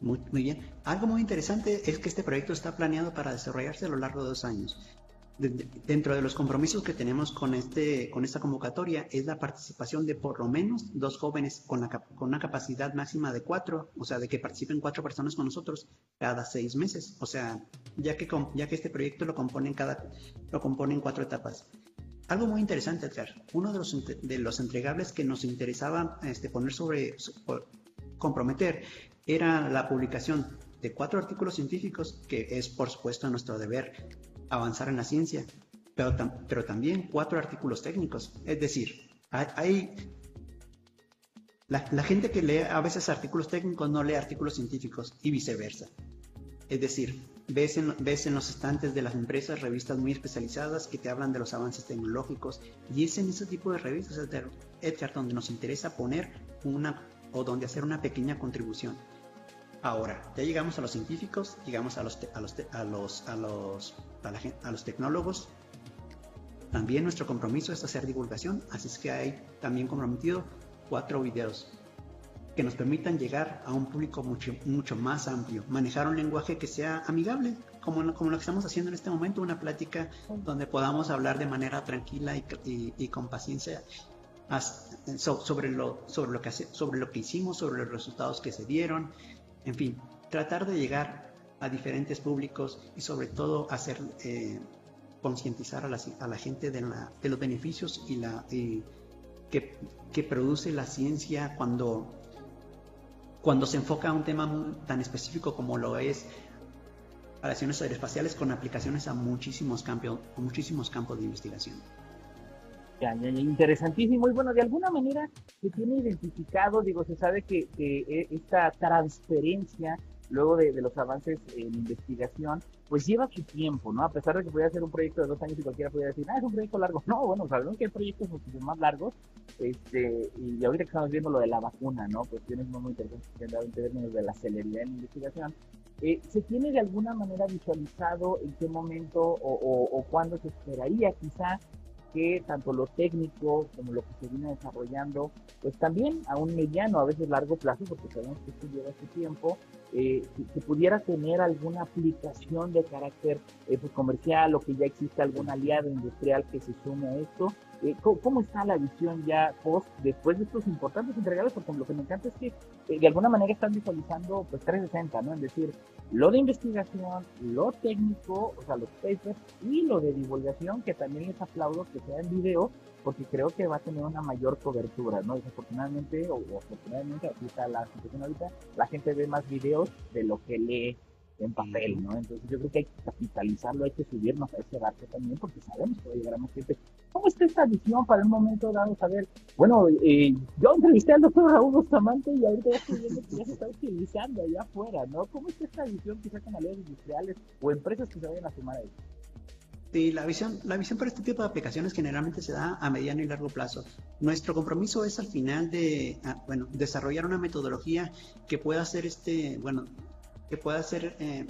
Muy, muy, bien. Algo muy interesante es que este proyecto está planeado para desarrollarse a lo largo de dos años dentro de los compromisos que tenemos con, este, con esta convocatoria es la participación de por lo menos dos jóvenes con, la, con una capacidad máxima de cuatro, o sea, de que participen cuatro personas con nosotros cada seis meses. O sea, ya que, ya que este proyecto lo componen, cada, lo componen cuatro etapas. Algo muy interesante, Edgar. Uno de los, de los entregables que nos interesaba este, poner sobre, comprometer era la publicación de cuatro artículos científicos, que es por supuesto nuestro deber avanzar en la ciencia, pero, pero también cuatro artículos técnicos. Es decir, hay, la, gente que lee a veces artículos técnicos no lee artículos científicos y viceversa. Es decir, ves en, ves en los estantes de las empresas revistas muy especializadas que te hablan de los avances tecnológicos y es en ese tipo de revistas, Edgar, donde nos interesa poner una o donde hacer una pequeña contribución. Ahora, ya llegamos a los científicos, llegamos a los, a los, a los, a los, a, los tecnólogos. También nuestro compromiso es hacer divulgación, así es que hay también comprometido cuatro videos que nos permitan llegar a un público mucho, mucho más amplio, manejar un lenguaje que sea amigable, como, como lo que estamos haciendo en este momento, una plática donde podamos hablar de manera tranquila y, y, con paciencia sobre, lo, sobre, lo que sobre lo que hicimos, sobre los resultados que se dieron, en fin, tratar de llegar a diferentes públicos y sobre todo hacer eh, concientizar a la, gente de, los beneficios y la que, produce la ciencia cuando, se enfoca a un tema tan específico como lo es relaciones aeroespaciales con aplicaciones a muchísimos campos, muchísimos campos de investigación. Interesantísimo. Y bueno, de alguna manera se tiene identificado, digo, se sabe que, eh, esta transferencia luego de, los avances en investigación, pues lleva su tiempo, ¿no? A pesar de que pudiera ser un proyecto de dos años y cualquiera pudiera decir, ah, es un proyecto largo. No, bueno, sabemos que hay proyectos más largos, este, y ahorita que estamos viendo lo de la vacuna, ¿no? Cuestiones muy, muy interesantes que han dado en términos de la celeridad en investigación. Eh, ¿Se tiene de alguna manera visualizado en qué momento o, o cuándo se esperaría quizá que tanto lo técnico como lo que se viene desarrollando, pues también a un mediano, a veces largo plazo, porque sabemos que esto lleva su tiempo, eh, que, pudiera tener alguna aplicación de carácter eh, pues, comercial o que ya existe algún aliado industrial que se sume a esto. Eh, ¿cómo, está la visión ya post después de estos importantes entregados? Porque lo que me encanta es que eh, de alguna manera están visualizando pues 360, ¿no? Es decir, lo de investigación, lo técnico, o sea, los papers y lo de divulgación, que también les aplaudo que sea en video, porque creo que va a tener una mayor cobertura, ¿no? Desafortunadamente, o, afortunadamente, aquí está la situación ahorita, la gente ve más videos de lo que lee en papel, ¿no? Entonces yo creo que hay que capitalizarlo, hay que subirnos a ese barco también, porque sabemos que va a llegar a más gente. ¿Cómo está esta visión para un momento dado saber? Bueno, eh, yo entrevisté al doctor Raúl Bustamante y ahorita ya estoy viendo que ya se está utilizando allá afuera, ¿no? ¿Cómo está esta visión quizá con aliados industriales o empresas que se vayan a sumar a eso? Sí, la visión, la visión para este tipo de aplicaciones generalmente se da a mediano y largo plazo. Nuestro compromiso es al final de, ah, bueno, desarrollar una metodología que pueda ser este, bueno, que pueda ser eh,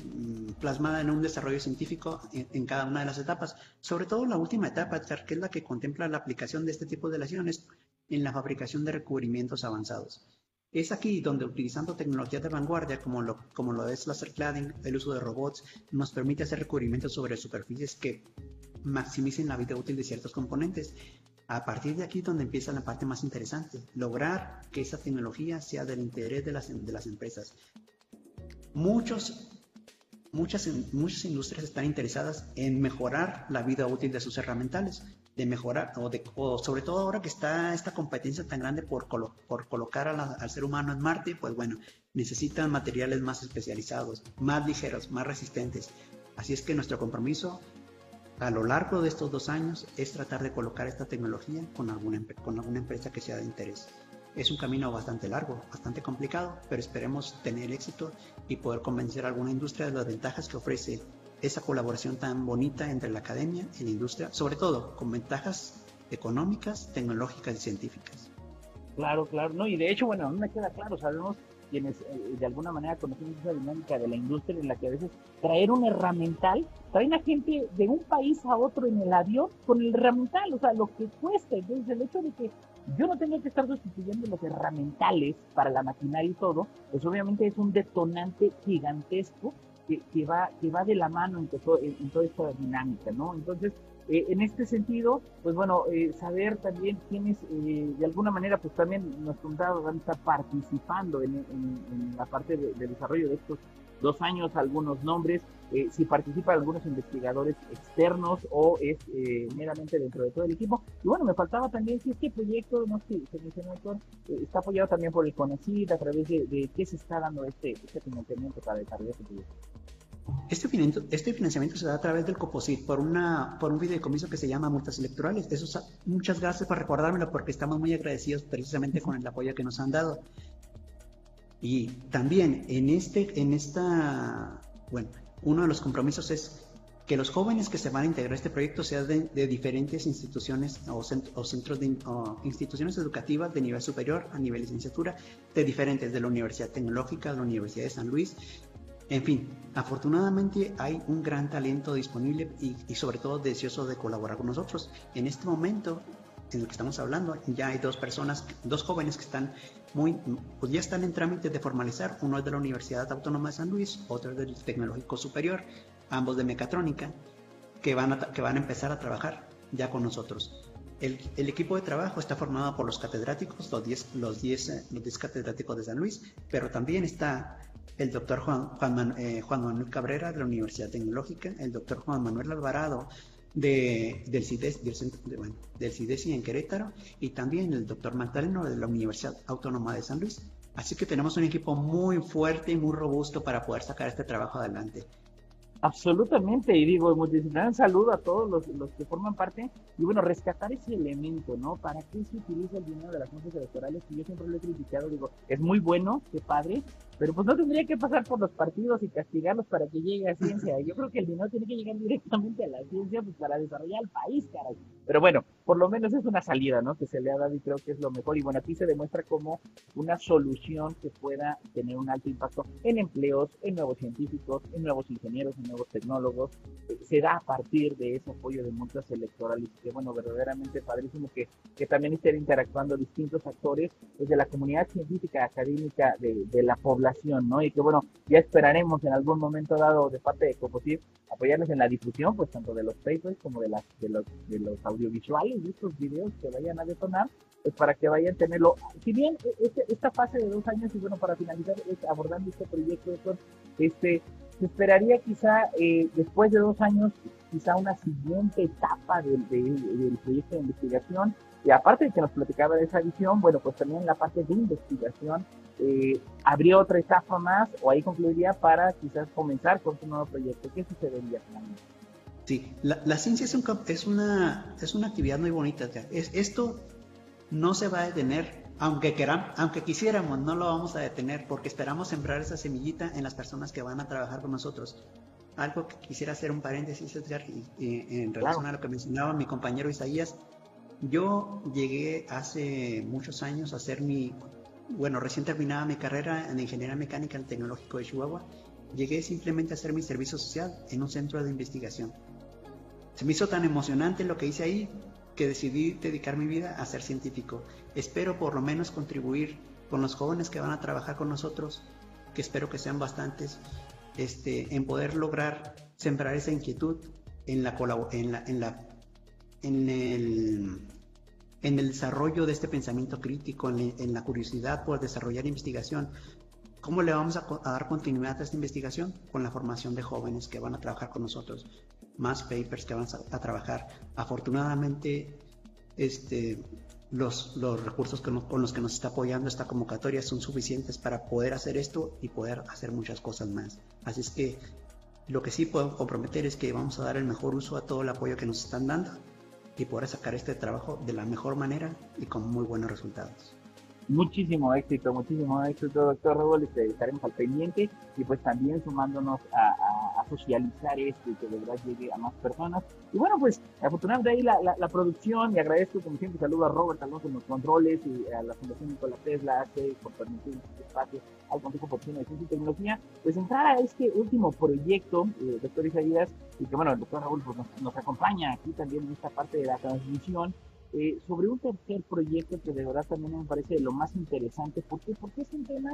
plasmada en un desarrollo científico en, cada una de las etapas. Sobre todo la última etapa, que es la que contempla la aplicación de este tipo de lesiones en la fabricación de recubrimientos avanzados. Es aquí donde utilizando tecnologías de vanguardia como lo, como lo es laser cladding, el uso de robots, nos permite hacer recubrimientos sobre superficies que maximicen la vida útil de ciertos componentes. A partir de aquí donde empieza la parte más interesante, lograr que esa tecnología sea del interés de las, de las empresas. Muchos, muchas, muchas industrias están interesadas en mejorar la vida útil de sus herramientales, de mejorar, o, de, sobre todo ahora que está esta competencia tan grande por, por colocar al ser humano en Marte, pues bueno, necesitan materiales más especializados, más ligeros, más resistentes. Así es que nuestro compromiso a lo largo de estos dos años es tratar de colocar esta tecnología con alguna, con alguna empresa que sea de interés. Es un camino bastante largo, bastante complicado, pero esperemos tener éxito y poder convencer a alguna industria de las ventajas que ofrece esa colaboración tan bonita entre la academia y la industria, sobre todo con ventajas económicas, tecnológicas y científicas. Claro, claro, no, y de hecho, bueno, a mí me queda claro, sabemos quienes eh, de alguna manera conocemos esa dinámica de la industria en la que a veces traer un herramental, traen a gente de un país a otro en el avión con el herramental, o sea, lo que cuesta. Entonces, el hecho de que yo no tenga que estar sustituyendo los herramental para la maquinaria y todo, pues obviamente es un detonante gigantesco que, va, que va de la mano en, en, toda esta dinámica, ¿no? Entonces, eh, en este sentido, pues bueno, eh, saber también quiénes eh, de alguna manera, pues también nuestro invitados van a estar participando en, la parte de, desarrollo de estos dos años, algunos nombres, si participan algunos investigadores externos o es meramente dentro de todo el equipo. Y bueno, me faltaba también si este proyecto, no sé, se mencionó, está apoyado también por el CONACYT, a través de, de qué se está dando este, este financiamiento para desarrollar este proyecto. Este, este financiamiento, se da a través del COPOSIT por, una, por un videocomiso que se llama Multas Electorales. Eso, muchas gracias por recordármelo porque estamos muy agradecidos precisamente con el apoyo que nos han dado. Y también en, este, en esta, bueno, uno de los compromisos es que los jóvenes que se van a integrar a este proyecto sean de, diferentes instituciones o, centros de instituciones educativas de nivel superior a nivel licenciatura, de diferentes, de la Universidad Tecnológica, de la Universidad de San Luis, en fin, afortunadamente hay un gran talento disponible y, sobre todo deseoso de colaborar con nosotros. En este momento en el que estamos hablando, ya hay dos personas, dos jóvenes que están muy, pues ya están en trámite de formalizar. Uno es de la Universidad Autónoma de San Luis, otro es del Tecnológico Superior, ambos de mecatrónica, que van a, que van a empezar a trabajar ya con nosotros. El, equipo de trabajo está formado por los catedráticos, los 10 los diez, los diez catedráticos de San Luis, pero también está el doctor Juan, Juan, eh, Juan, Manuel Cabrera de la Universidad Tecnológica, el doctor Juan Manuel Alvarado de, del, CIDES, del, CIDESI en Querétaro y también el doctor Magdaleno de la Universidad Autónoma de San Luis. Así que tenemos un equipo muy fuerte y muy robusto para poder sacar este trabajo adelante. Absolutamente, y digo, un saludo a todos los, los, que forman parte, y bueno, rescatar ese elemento, ¿no? ¿Para qué se utiliza el dinero de las juntas electorales? Que yo siempre lo he criticado, digo, es muy bueno, qué padre, pero pues no tendría que pasar por los partidos y castigarlos para que llegue a ciencia. Yo creo que el dinero tiene que llegar directamente a la ciencia pues, para desarrollar el país, caray. Pero bueno, por lo menos es una salida, ¿no? Que se le ha dado y creo que es lo mejor. Y bueno, aquí se demuestra como una solución que pueda tener un alto impacto en empleos, en nuevos científicos, en nuevos ingenieros, en nuevos tecnólogos. Eh, se da a partir de ese apoyo de multas electorales. Que bueno, verdaderamente padrísimo que, que también estén interactuando distintos actores desde la comunidad científica académica de, de la población ¿no? Y que bueno, ya esperaremos en algún momento dado de parte de Coposit apoyarles en la difusión, pues tanto de los papers como de las de los, de los audiovisuales de estos videos que vayan a detonar, pues para que vayan a tenerlo. Si bien e, este, esta fase de dos años, y bueno, para finalizar abordando este proyecto, este, se esperaría quizá eh, después de dos años, quizá una siguiente etapa del, del proyecto de investigación, y aparte de que nos platicaba de esa visión, bueno, pues también la parte de investigación, eh, ¿habría otra etapa más o ahí concluiría para quizás comenzar con un nuevo proyecto? ¿Qué sucedería finalmente? Sí, la, ciencia es, un, es, una, es una actividad muy bonita. Es, esto no se va a detener, aunque, queramos, aunque quisiéramos, no lo vamos a detener porque esperamos sembrar esa semillita en las personas que van a trabajar con nosotros. algo que quisiera hacer un paréntesis, Edgar, en relación a lo que mencionaba mi compañero Isaías. Yo llegué hace muchos años a hacer mi, bueno, recién terminaba mi carrera en Ingeniería Mecánica en el Tecnológico de Chihuahua. Llegué simplemente a hacer mi servicio social en un centro de investigación. Se me hizo tan emocionante lo que hice ahí que decidí dedicar mi vida a ser científico. Espero por lo menos contribuir con los jóvenes que van a trabajar con nosotros, que espero que sean bastantes, este, en poder lograr sembrar esa inquietud en la, en la, en la en el, en el desarrollo de este pensamiento crítico, en, la curiosidad por desarrollar investigación. ¿Cómo le vamos a, dar continuidad a esta investigación? Con la formación de jóvenes que van a trabajar con nosotros, más papers que van a, trabajar. Afortunadamente, este, los, los recursos con los que nos está apoyando esta convocatoria son suficientes para poder hacer esto y poder hacer muchas cosas más. Así es que lo que sí puedo comprometer es que vamos a dar el mejor uso a todo el apoyo que nos están dando y poder sacar este trabajo de la mejor manera y con muy buenos resultados. Muchísimo éxito, muchísimo éxito, doctor Raúl. Estaremos al pendiente y pues también sumándonos a, socializar esto y que de verdad llegue a más personas. Y bueno, pues afortunadamente ahí la, la, producción y agradezco como siempre saludo a Robert Alonso en los controles y a la Fundación Nicolás Tesla por permitir este espacio al Consejo por Ciencia y Tecnología, pues entrar a este último proyecto, eh, doctor Isaías, y que bueno, el doctor Raúl pues, nos, nos acompaña aquí también en esta parte de la transmisión eh, sobre un tercer proyecto que de verdad también me parece lo más interesante. ¿Por qué? Porque es un tema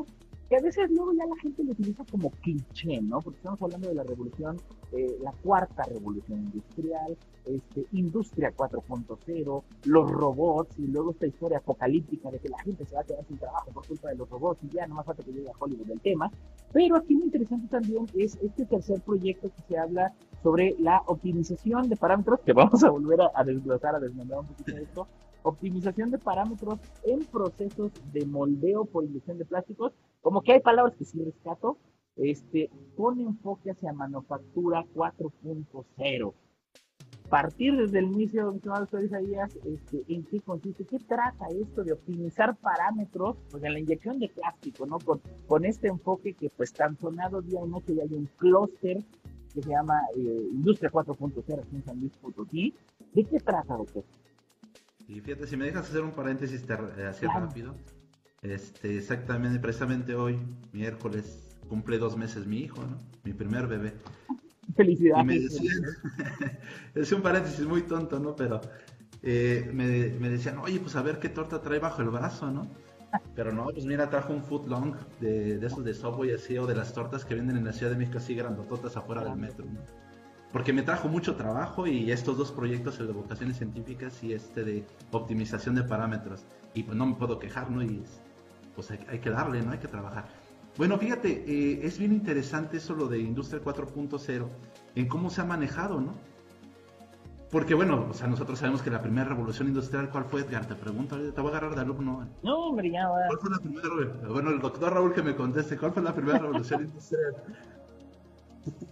que a veces luego ya la gente lo utiliza como cliché, ¿no? Porque estamos hablando de la revolución, eh, la cuarta revolución industrial, este, industria 4.0, los robots y luego esta historia apocalíptica de que la gente se va a quedar sin trabajo por culpa de los robots y ya no más falta que llegue a Hollywood el tema. Pero aquí lo interesante también es este tercer proyecto que se habla sobre la optimización de parámetros, que vamos a volver a, desglosar, a desmembrar un poquito de optimización de parámetros en procesos de moldeo por inducción de plásticos, como que hay palabras que sí rescato, este, con enfoque hacia manufactura 4.0. Partir desde el inicio, Isaías, este, ¿en qué consiste? ¿Qué trata esto de optimizar parámetros? Pues en la inyección de plástico, ¿no? Con, este enfoque que pues tan sonado día y noche ya hay un clúster que se llama eh, Industria 4.0 aquí en San Luis Potosí. ¿De qué trata, doctor? Y fíjate, si me dejas hacer un paréntesis eh, así rápido, este, exactamente, precisamente hoy, miércoles, cumple dos meses mi hijo, ¿no? Mi primer bebé. Felicidades. Y me decían, es un paréntesis muy tonto, ¿no? Pero eh, me, me decían, oye, pues a ver qué torta trae bajo el brazo, ¿no? Pero no, pues mira, trajo un foot long de, de esos de Subway así o de las tortas que venden en la Ciudad de México así grandototas afuera del metro. Porque me trajo mucho trabajo y estos dos proyectos, el de vocaciones científicas y este de optimización de parámetros. Y pues no me puedo quejar, ¿no? Y pues hay, que darle, ¿no? Hay que trabajar. Bueno, fíjate, eh, es bien interesante eso lo de Industria 4.0, en cómo se ha manejado, ¿no? Porque bueno, o sea, nosotros sabemos que la primera revolución industrial, ¿cuál fue, Edgar? Te pregunto, te voy a agarrar de alumno. No, hombre, ya va. ¿Cuál fue la primera? Bueno, el doctor Raúl que me conteste, ¿cuál fue la primera revolución industrial?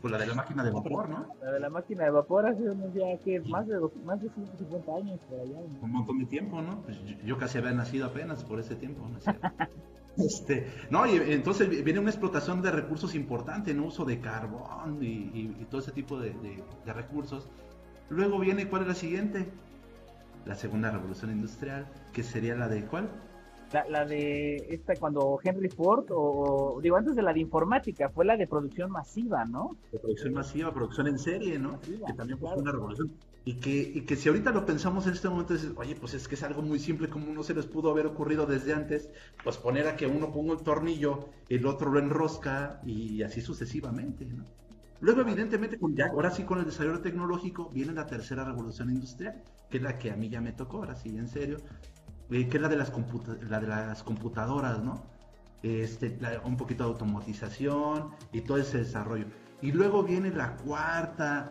Pues la de la máquina de vapor, ¿no? La de la máquina de vapor hace unos ya que más de, más de 150 años por allá. Un montón de tiempo, ¿no? Pues yo, casi había nacido apenas por ese tiempo, ¿no? este, no, y entonces viene una explotación de recursos importante, ¿no? Uso de carbón y, y, todo ese tipo de, de, de recursos Luego viene, ¿cuál es la siguiente? La segunda revolución industrial, que sería la de ¿cuál? La, de esta cuando Henry Ford, o digo antes de la de informática, fue la de producción masiva, ¿no? De producción masiva, producción en serie, ¿no? que también fue una revolución. Y que, y que si ahorita lo pensamos en este momento, es, oye, pues es que es algo muy simple, como no se les pudo haber ocurrido desde antes, pues poner a que uno ponga el tornillo, el otro lo enrosca y así sucesivamente, ¿no? Luego, evidentemente, ahora sí con el desarrollo tecnológico viene la tercera revolución industrial, que es la que a mí ya me tocó, ahora sí, en serio, eh, que es la de las, la de las computadoras, ¿no? Este, un poquito de automatización y todo ese desarrollo. Y luego viene la cuarta,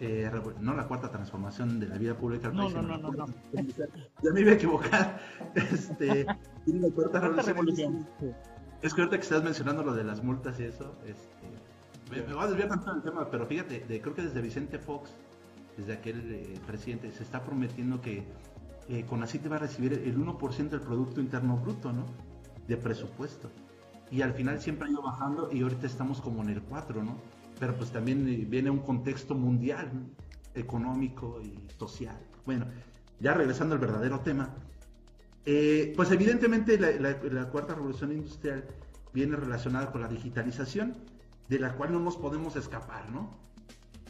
eh, no la cuarta transformación de la vida pública no, país. No, no, no, no, Ya me iba a equivocar. Este, la cuarta revolución. Es que ahorita que estás mencionando lo de las multas y eso, este, me, va a desviar tanto del tema, pero fíjate, creo que desde Vicente Fox, desde aquel eh, presidente, se está prometiendo que eh, con así te va a recibir el 1% del Producto Interno Bruto, ¿no? De presupuesto. Y al final siempre ha ido bajando y ahorita estamos como en el 4, ¿no? pero pues también eh, viene un contexto mundial, económico y social. Bueno, ya regresando al verdadero tema, eh, pues evidentemente la, cuarta revolución industrial viene relacionada con la digitalización, de la cual no nos podemos escapar, ¿no?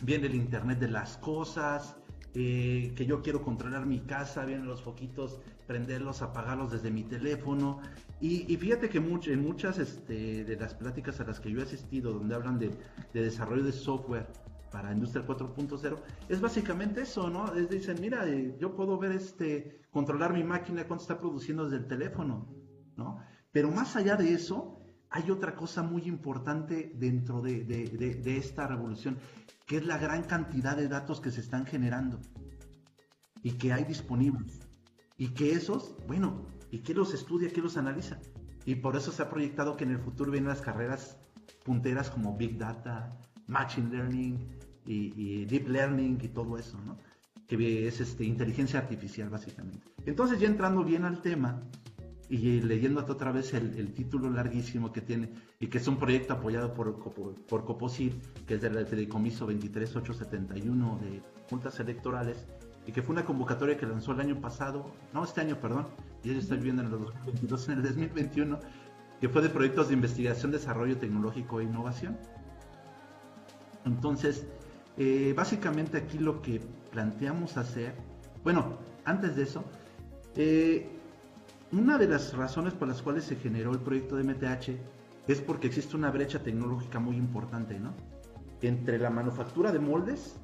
Viene el Internet de las cosas, eh, que yo quiero controlar mi casa, vienen los foquitos, prenderlos, apagarlos desde mi teléfono. Y, fíjate que en muchas este, de las pláticas a las que yo he asistido, donde hablan de, desarrollo de software para Industria 4.0, es básicamente eso, ¿no? Es, dicen, mira, eh, yo puedo ver, este, controlar mi máquina cuánto está produciendo desde el teléfono, ¿no? Pero más allá de eso, hay otra cosa muy importante dentro de esta revolución que es la gran cantidad de datos que se están generando y que hay disponibles. Y que esos, bueno, ¿y qué los estudia, qué los analiza? Y por eso se ha proyectado que en el futuro vienen las carreras punteras como Big Data, Machine Learning y, Deep Learning y todo eso, ¿no? Que es este, inteligencia artificial básicamente. Entonces ya entrando bien al tema, y leyéndote otra vez el, título larguísimo que tiene y que es un proyecto apoyado por, por, Coposit, que es del Fideicomiso 23871 de juntas electorales y que fue una convocatoria que lanzó el año pasado, no este año, perdón, y yo estoy viendo en el 2022, en el 2021, que fue de proyectos de investigación, desarrollo tecnológico e innovación. Entonces, eh, básicamente aquí lo que planteamos hacer, bueno, antes de eso, eh, una de las razones por las cuales se generó el proyecto de MTH es porque existe una brecha tecnológica muy importante, ¿no? Entre la manufactura de moldes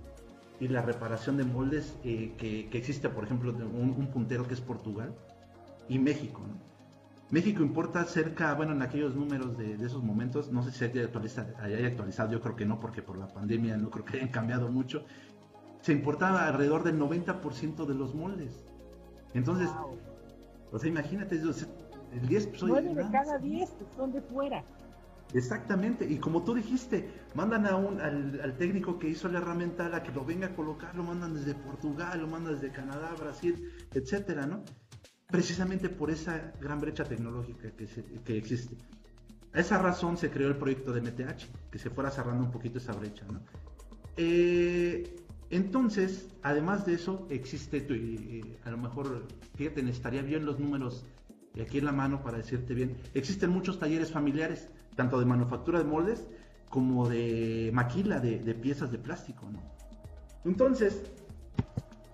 y la reparación de moldes eh, que, existe, por ejemplo, un, puntero que es Portugal y México, ¿no? México importa cerca, bueno, en aquellos números de, esos momentos, no sé si haya actualizado, yo creo que no, porque por la pandemia no creo que hayan cambiado mucho, se importaba alrededor del 90% de los moldes. Entonces, o sea, imagínate, el 10 9 de cada 10 son de fuera. Exactamente, y como tú dijiste, mandan a un, al, técnico que hizo la herramienta a que lo venga a colocar, lo mandan desde Portugal, lo mandan desde Canadá, Brasil, etcétera, ¿no? Precisamente por esa gran brecha tecnológica que, que existe. A esa razón se creó el proyecto de MTH, que se fuera cerrando un poquito esa brecha, ¿no? Eh, entonces, además de eso, existe, eh, a lo mejor, fíjate, estaría bien los números aquí en la mano para decirte bien, existen muchos talleres familiares, tanto de manufactura de moldes como de maquila de, piezas de plástico. ¿no? Entonces,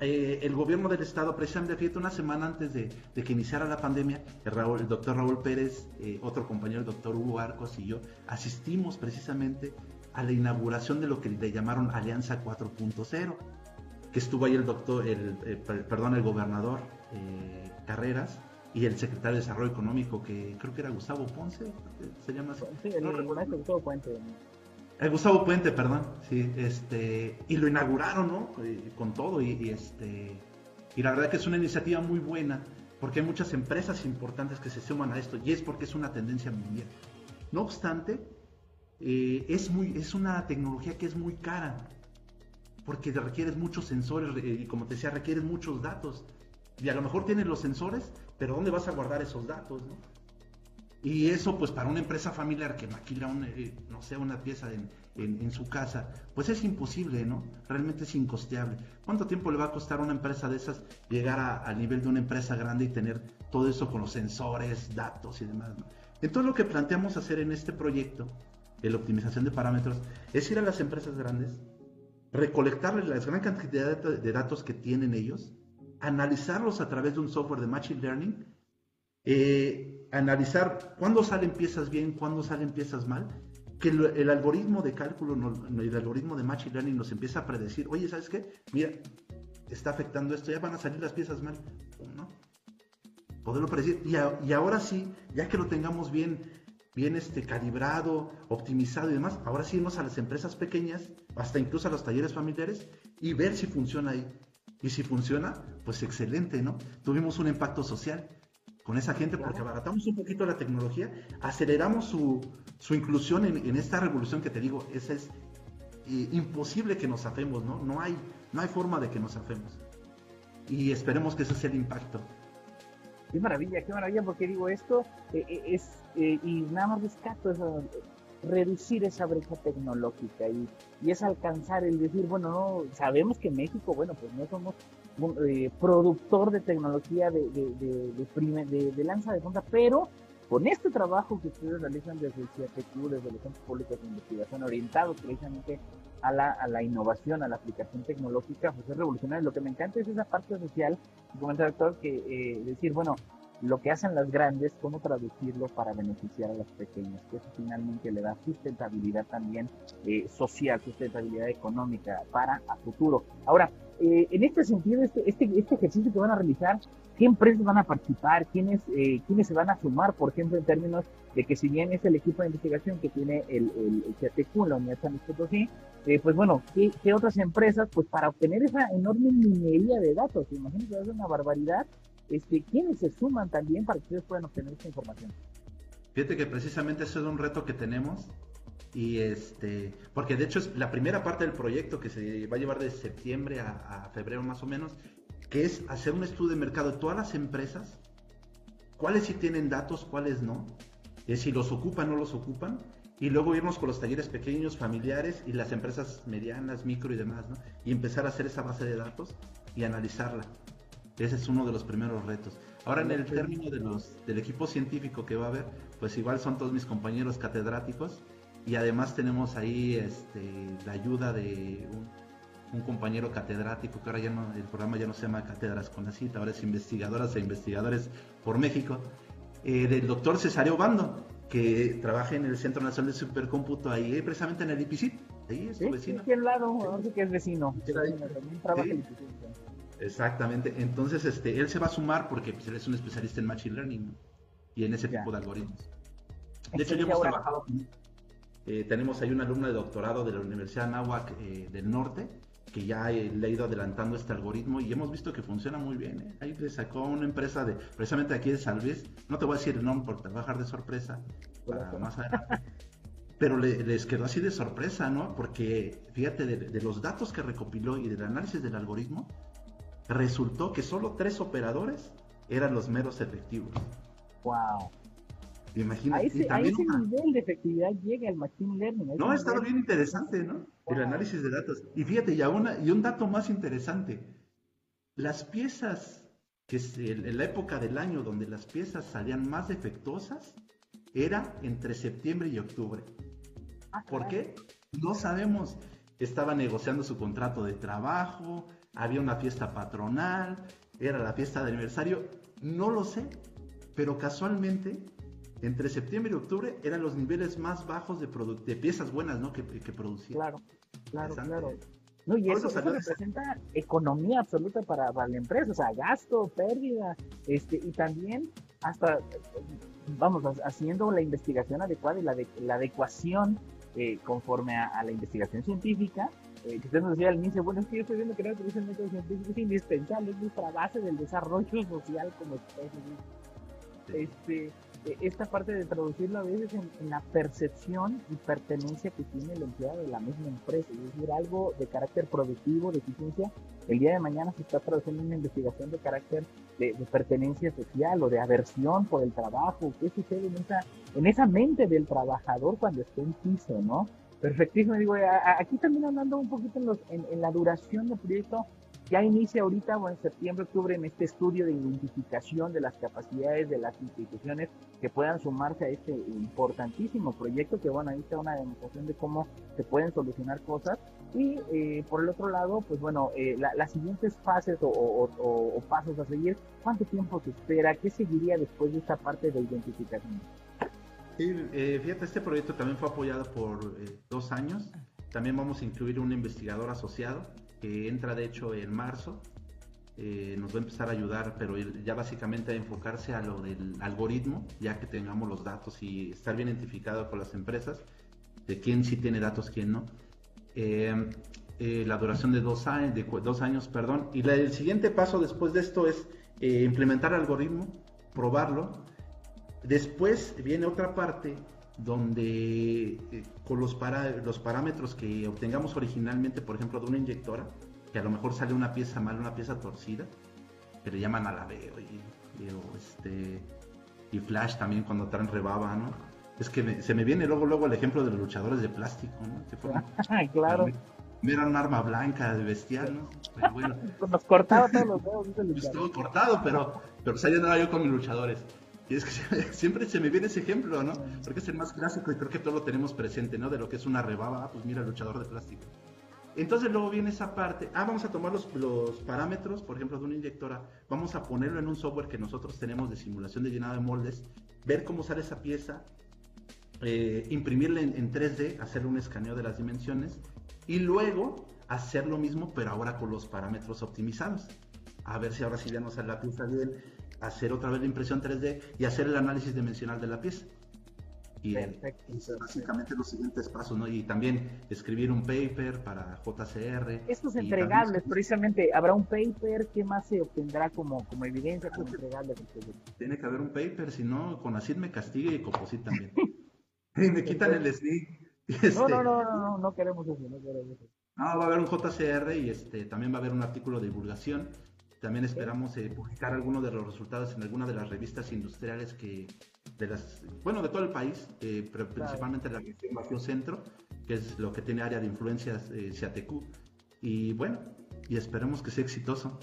eh, el gobierno del estado, precisamente fíjate, una semana antes de, que iniciara la pandemia, el, doctor Raúl Pérez, eh, otro compañero, el doctor Hugo Arcos y yo, asistimos precisamente a la inauguración de lo que le llamaron Alianza 4.0, que estuvo ahí el doctor, el, eh, perdón, el gobernador eh, Carreras y el secretario de Desarrollo Económico, que creo que era Gustavo Ponce, se llama así. Sí, el, Gustavo Puente. El Gustavo Puente, perdón, sí, este, y lo inauguraron, ¿no? Eh, con todo, y, este, y la verdad que es una iniciativa muy buena, porque hay muchas empresas importantes que se suman a esto, y es porque es una tendencia mundial. No obstante, eh, es, muy, es una tecnología que es muy cara, porque requieres muchos sensores eh, y como te decía, requieres muchos datos. Y a lo mejor tienes los sensores, pero ¿dónde vas a guardar esos datos? Y eso, pues para una empresa familiar que maquila, eh, no sé, una pieza en, su casa, pues es imposible, ¿no? Realmente es incosteable. ¿Cuánto tiempo le va a costar a una empresa de esas llegar al nivel de una empresa grande y tener todo eso con los sensores, datos y demás? Entonces lo que planteamos hacer en este proyecto la optimización de parámetros, es ir a las empresas grandes, recolectarles la gran cantidad de datos que tienen ellos, analizarlos a través de un software de Machine Learning, eh, analizar cuándo salen piezas bien, cuándo salen piezas mal, que el, algoritmo de cálculo, el algoritmo de Machine Learning nos empieza a predecir, oye, ¿sabes qué? Mira, está afectando esto, ya van a salir las piezas mal, ¿no? Poderlo predecir. Y, y ahora sí, ya que lo tengamos bien bien este, calibrado, optimizado y demás. Ahora sí irnos a las empresas pequeñas, hasta incluso a los talleres familiares y ver si funciona ahí. Y si funciona, pues excelente, ¿no? Tuvimos un impacto social con esa gente porque abaratamos un poquito la tecnología, aceleramos su, inclusión en, esta revolución que te digo, esa es eh, imposible que nos hacemos, ¿no? No hay, no hay forma de que nos hacemos. Y esperemos que ese sea el impacto. Qué maravilla, qué maravilla, porque digo esto, eh, eh, es, eh, y nada más rescato reducir esa brecha tecnológica y, y es alcanzar el decir, bueno, no, sabemos que México, bueno, pues no somos eh, productor de tecnología de, de, de, de, lanza de punta, pero con este trabajo que ustedes realizan desde el CIATQ, desde los centros públicos de investigación, orientados precisamente a la, a la innovación, a la aplicación tecnológica, pues es revolucionario. Lo que me encanta es esa parte social, como el doctor, que eh, decir, bueno, lo que hacen las grandes, cómo traducirlo para beneficiar a las pequeñas, que eso finalmente le da sustentabilidad también eh, social, sustentabilidad económica para a futuro. Ahora, eh, en este sentido, este, este, este ejercicio que van a realizar, ¿qué empresas van a participar? ¿Quiénes, eh, ¿Quiénes se van a sumar? Por ejemplo, en términos de que si bien es el equipo de investigación que tiene el, el, el la Unidad San eh, pues bueno, ¿qué, ¿qué, otras empresas? Pues para obtener esa enorme minería de datos, imagínense, es una barbaridad, este, ¿quiénes se suman también para que ustedes puedan obtener esta información? Fíjate que precisamente eso es un reto que tenemos y este, porque de hecho es la primera parte del proyecto que se va a llevar de septiembre a, febrero más o menos, que es hacer un estudio de mercado de todas las empresas, cuáles sí tienen datos, cuáles no, es si los ocupan o no los ocupan, y luego irnos con los talleres pequeños, familiares y las empresas medianas, micro y demás, ¿no? Y empezar a hacer esa base de datos y analizarla. Ese es uno de los primeros retos. Ahora en el término de los, del equipo científico que va a haber, pues igual son todos mis compañeros catedráticos y además tenemos ahí este, la ayuda de un, compañero catedrático que ahora ya no, el programa ya no se llama Cátedras con la cita, ahora es investigadoras e investigadores por México, eh, del doctor Cesario Bando, que trabaja en el Centro Nacional de Supercómputo ahí, precisamente en el IPCIT, ahí es su vecino. aquí al lado, sí. que es vecino, Exactamente, entonces este, él se va a sumar porque pues, él es un especialista en Machine Learning y en ese tipo de algoritmos. De hecho, yo hemos trabajado eh, tenemos ahí una alumna de doctorado de la Universidad Nahuac eh, del Norte que ya eh, le ha ido adelantando este algoritmo y hemos visto que funciona muy bien. Ahí le sacó una empresa de precisamente aquí de San Luis, no te voy a decir el nombre porque te va a dejar de sorpresa para más adelante. Pero les quedó así de sorpresa, ¿no? Porque fíjate, de, de, los datos que recopiló y del análisis del algoritmo, resultó que solo tres operadores eran los meros efectivos. ¡Wow! Imagínate. A ese, a ese nivel de efectividad llega el Machine Learning. No, estado bien interesante, ¿no? El análisis de datos. Y fíjate, y, una, y un dato más interesante. Las piezas, que en la época del año donde las piezas salían más defectuosas, era entre septiembre y octubre. Ah, ¿Por qué? No sabemos. Estaba negociando su contrato de trabajo, había una fiesta patronal, era la fiesta de aniversario, no lo sé, pero casualmente entre septiembre y octubre eran los niveles más bajos de, de piezas buenas ¿no? que, que producía. Claro, claro, claro. No, y eso, representa economía absoluta para, la empresa, o sea, gasto, pérdida, este, y también hasta, vamos, haciendo la investigación adecuada y la, de, la adecuación eh, conforme a, la investigación científica, eh, que usted nos decía al inicio, bueno, es que yo estoy viendo que la método científico es indispensable, es nuestra base del desarrollo social como especie. Este, eh, esta parte de traducirlo a veces en, la percepción y pertenencia que tiene el empleado de la misma empresa, es decir, algo de carácter productivo, de eficiencia, el día de mañana se está traduciendo una investigación de carácter de, pertenencia social o de aversión por el trabajo, qué sucede en esa, en esa mente del trabajador cuando está en piso, ¿no? Perfectísimo, digo, aquí también hablando un poquito en, los, en la duración del proyecto, ya inicia ahorita, o en septiembre, octubre, en este estudio de identificación de las capacidades de las instituciones que puedan sumarse a este importantísimo proyecto, que bueno, ahí está una demostración de cómo se pueden solucionar cosas. Y eh, por el otro lado, pues bueno, eh, las siguientes fases o, pasos a seguir, ¿cuánto tiempo se espera? ¿Qué seguiría después de esta parte de identificación? Sí, eh, fíjate, este proyecto también fue apoyado por dos años. También vamos a incluir un investigador asociado que entra de hecho en marzo. Eh, nos va a empezar a ayudar, pero ya básicamente a enfocarse a lo del algoritmo, ya que tengamos los datos y estar bien identificado con las empresas, de quién sí tiene datos, quién no. Eh, eh, la duración de dos años, de dos años, perdón. Y el siguiente paso después de esto es implementar el algoritmo, probarlo. Después viene otra parte donde eh, con los, para, los parámetros que obtengamos originalmente, por ejemplo, de una inyectora, que a lo mejor sale una pieza mal, una pieza torcida, que le llaman alabeo y, y, este, y flash también cuando traen rebaba, ¿no? es que se me viene luego luego el ejemplo de los luchadores de plástico, ¿no? Que fueron, claro. Era un arma blanca de bestial, ¿no? Pero bueno. Nos cortaba todos los dedos. Estuvo cortado, pero, pero pues no yo con mis luchadores. Y es que siempre se me viene ese ejemplo, ¿no? Porque es el más clásico y creo que todo lo tenemos presente, ¿no? De lo que es una rebaba, ah, pues mira, luchador de plástico. Entonces luego viene esa parte, ah, vamos a tomar los, los, parámetros, por ejemplo, de una inyectora, vamos a ponerlo en un software que nosotros tenemos de simulación de llenado de moldes, ver cómo sale esa pieza, eh, imprimirla en, en, 3D, hacer un escaneo de las dimensiones y luego hacer lo mismo, pero ahora con los parámetros optimizados. A ver si ahora sí ya nos sale la pieza bien, hacer otra vez la impresión 3D y hacer el análisis dimensional de la pieza. Y, Perfecto. básicamente los siguientes pasos, ¿no? Y también escribir un paper para JCR. Estos entregables, precisamente, ¿habrá un paper? ¿Qué más se obtendrá como, como evidencia como entregable? Tiene que haber un paper, si no, con ACID me castigue y Composit también. y me quitan el SNI. Este, no, no, no, no, no, queremos eso, no queremos eso. No, va a haber un JCR y este también va a haber un artículo de divulgación también esperamos eh, publicar algunos de los resultados en alguna de las revistas industriales que, de las, bueno, de todo el país, eh, pero principalmente la región Bajío Centro, que es lo que tiene área de influencias eh, Y bueno, y esperemos que sea exitoso.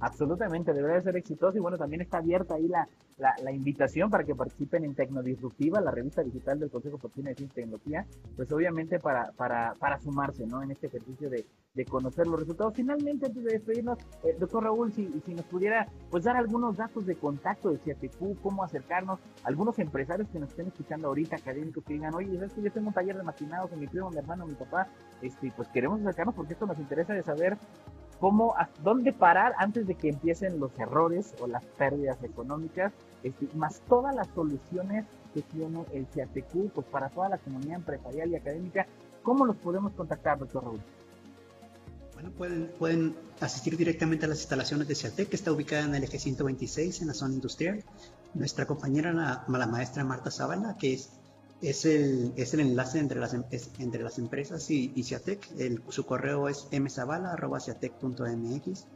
Absolutamente, debería ser exitoso y bueno, también está abierta ahí la, la, invitación para que participen en Tecnodisruptiva, la revista digital del Consejo de Ciencia y Tecnología, pues obviamente para, para, para sumarse ¿no? en este ejercicio de, de conocer los resultados. Finalmente, antes de despedirnos, eh, doctor Raúl, si, si nos pudiera pues dar algunos datos de contacto de CIATQ, cómo acercarnos, algunos empresarios que nos estén escuchando ahorita, académicos que digan, oye, ¿sabes que yo tengo un taller de maquinados con mi primo, mi hermano, mi papá? Este, pues queremos acercarnos porque esto nos interesa de saber cómo, dónde parar antes de que empiecen los errores o las pérdidas económicas, este, más todas las soluciones que tiene el CIATQ, pues para toda la comunidad empresarial y académica. ¿Cómo los podemos contactar, doctor Raúl? Bueno, pueden, pueden asistir directamente a las instalaciones de CIATEC, que está ubicada en el eje 126, en la zona industrial. Nuestra compañera, la, la maestra Marta Zavala, que es es el, es el enlace entre las, em, entre las empresas y, y Ciatec. su correo es mzavala.ciatec.mx.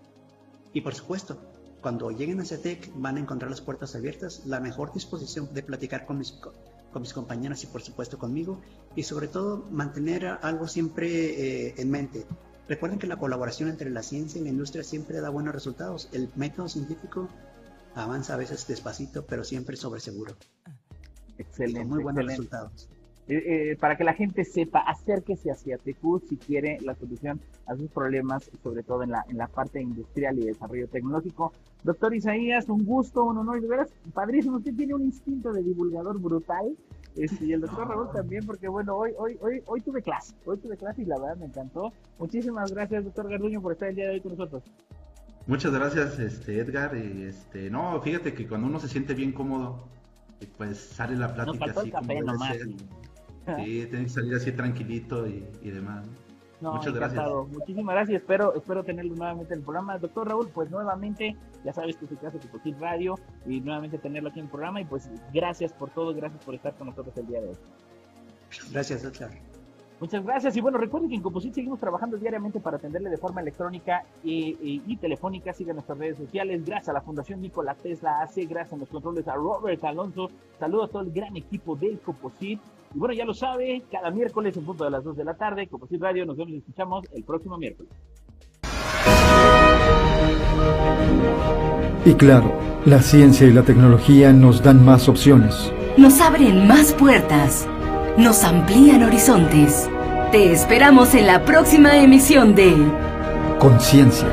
Y por supuesto, cuando lleguen a Ciatec van a encontrar las puertas abiertas, la mejor disposición de platicar con mis, con mis compañeras y por supuesto conmigo. Y sobre todo mantener algo siempre eh, en mente. Recuerden que la colaboración entre la ciencia y la industria siempre da buenos resultados. El método científico avanza a veces despacito, pero siempre sobre seguro. Excelente. muy buenos resultados. Eh, eh, para que la gente sepa, acérquese hacia Tecú si quiere la solución a sus problemas, sobre todo en la, en la parte industrial y desarrollo tecnológico. Doctor Isaías, un gusto, un honor, de veras, padrísimo, usted tiene un instinto de divulgador brutal, este, y el doctor Raúl también, porque bueno, hoy, hoy, hoy, hoy tuve clase, hoy tuve clase y la verdad me encantó. Muchísimas gracias, doctor Garduño, por estar el día de hoy con nosotros. Muchas gracias, este, Edgar. Y este, no, fíjate que cuando uno se siente bien cómodo, pues sale la plática así como debe ser. Sí, tiene que salir así tranquilito y, demás. Muchas gracias. Muchísimas gracias. Espero, espero tenerlo nuevamente en el programa. Doctor Raúl, pues nuevamente, ya sabes que es caso de Radio y nuevamente tenerlo aquí en el programa. Y pues gracias por todo, gracias por estar con nosotros el día de hoy. Gracias, doctor. Muchas gracias. Y bueno, recuerden que en Composit seguimos trabajando diariamente para atenderle de forma electrónica y, telefónica. Sigan nuestras redes sociales. Gracias a la Fundación Nikola Tesla AC. Gracias a los controles a Robert Alonso. Saludos a todo el gran equipo del Composit. Y bueno, ya lo sabe, cada miércoles en punto de las 2 de la tarde, Composit Radio. Nos vemos y escuchamos el próximo miércoles. Y claro, la ciencia y la tecnología nos dan más opciones. Nos abren más puertas nos amplían horizontes. Te esperamos en la próxima emisión de Conciencia,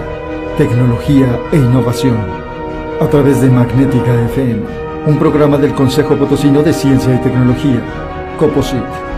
Tecnología e Innovación, a través de Magnética FM, un programa del Consejo Potosino de Ciencia y Tecnología, COPOSIT.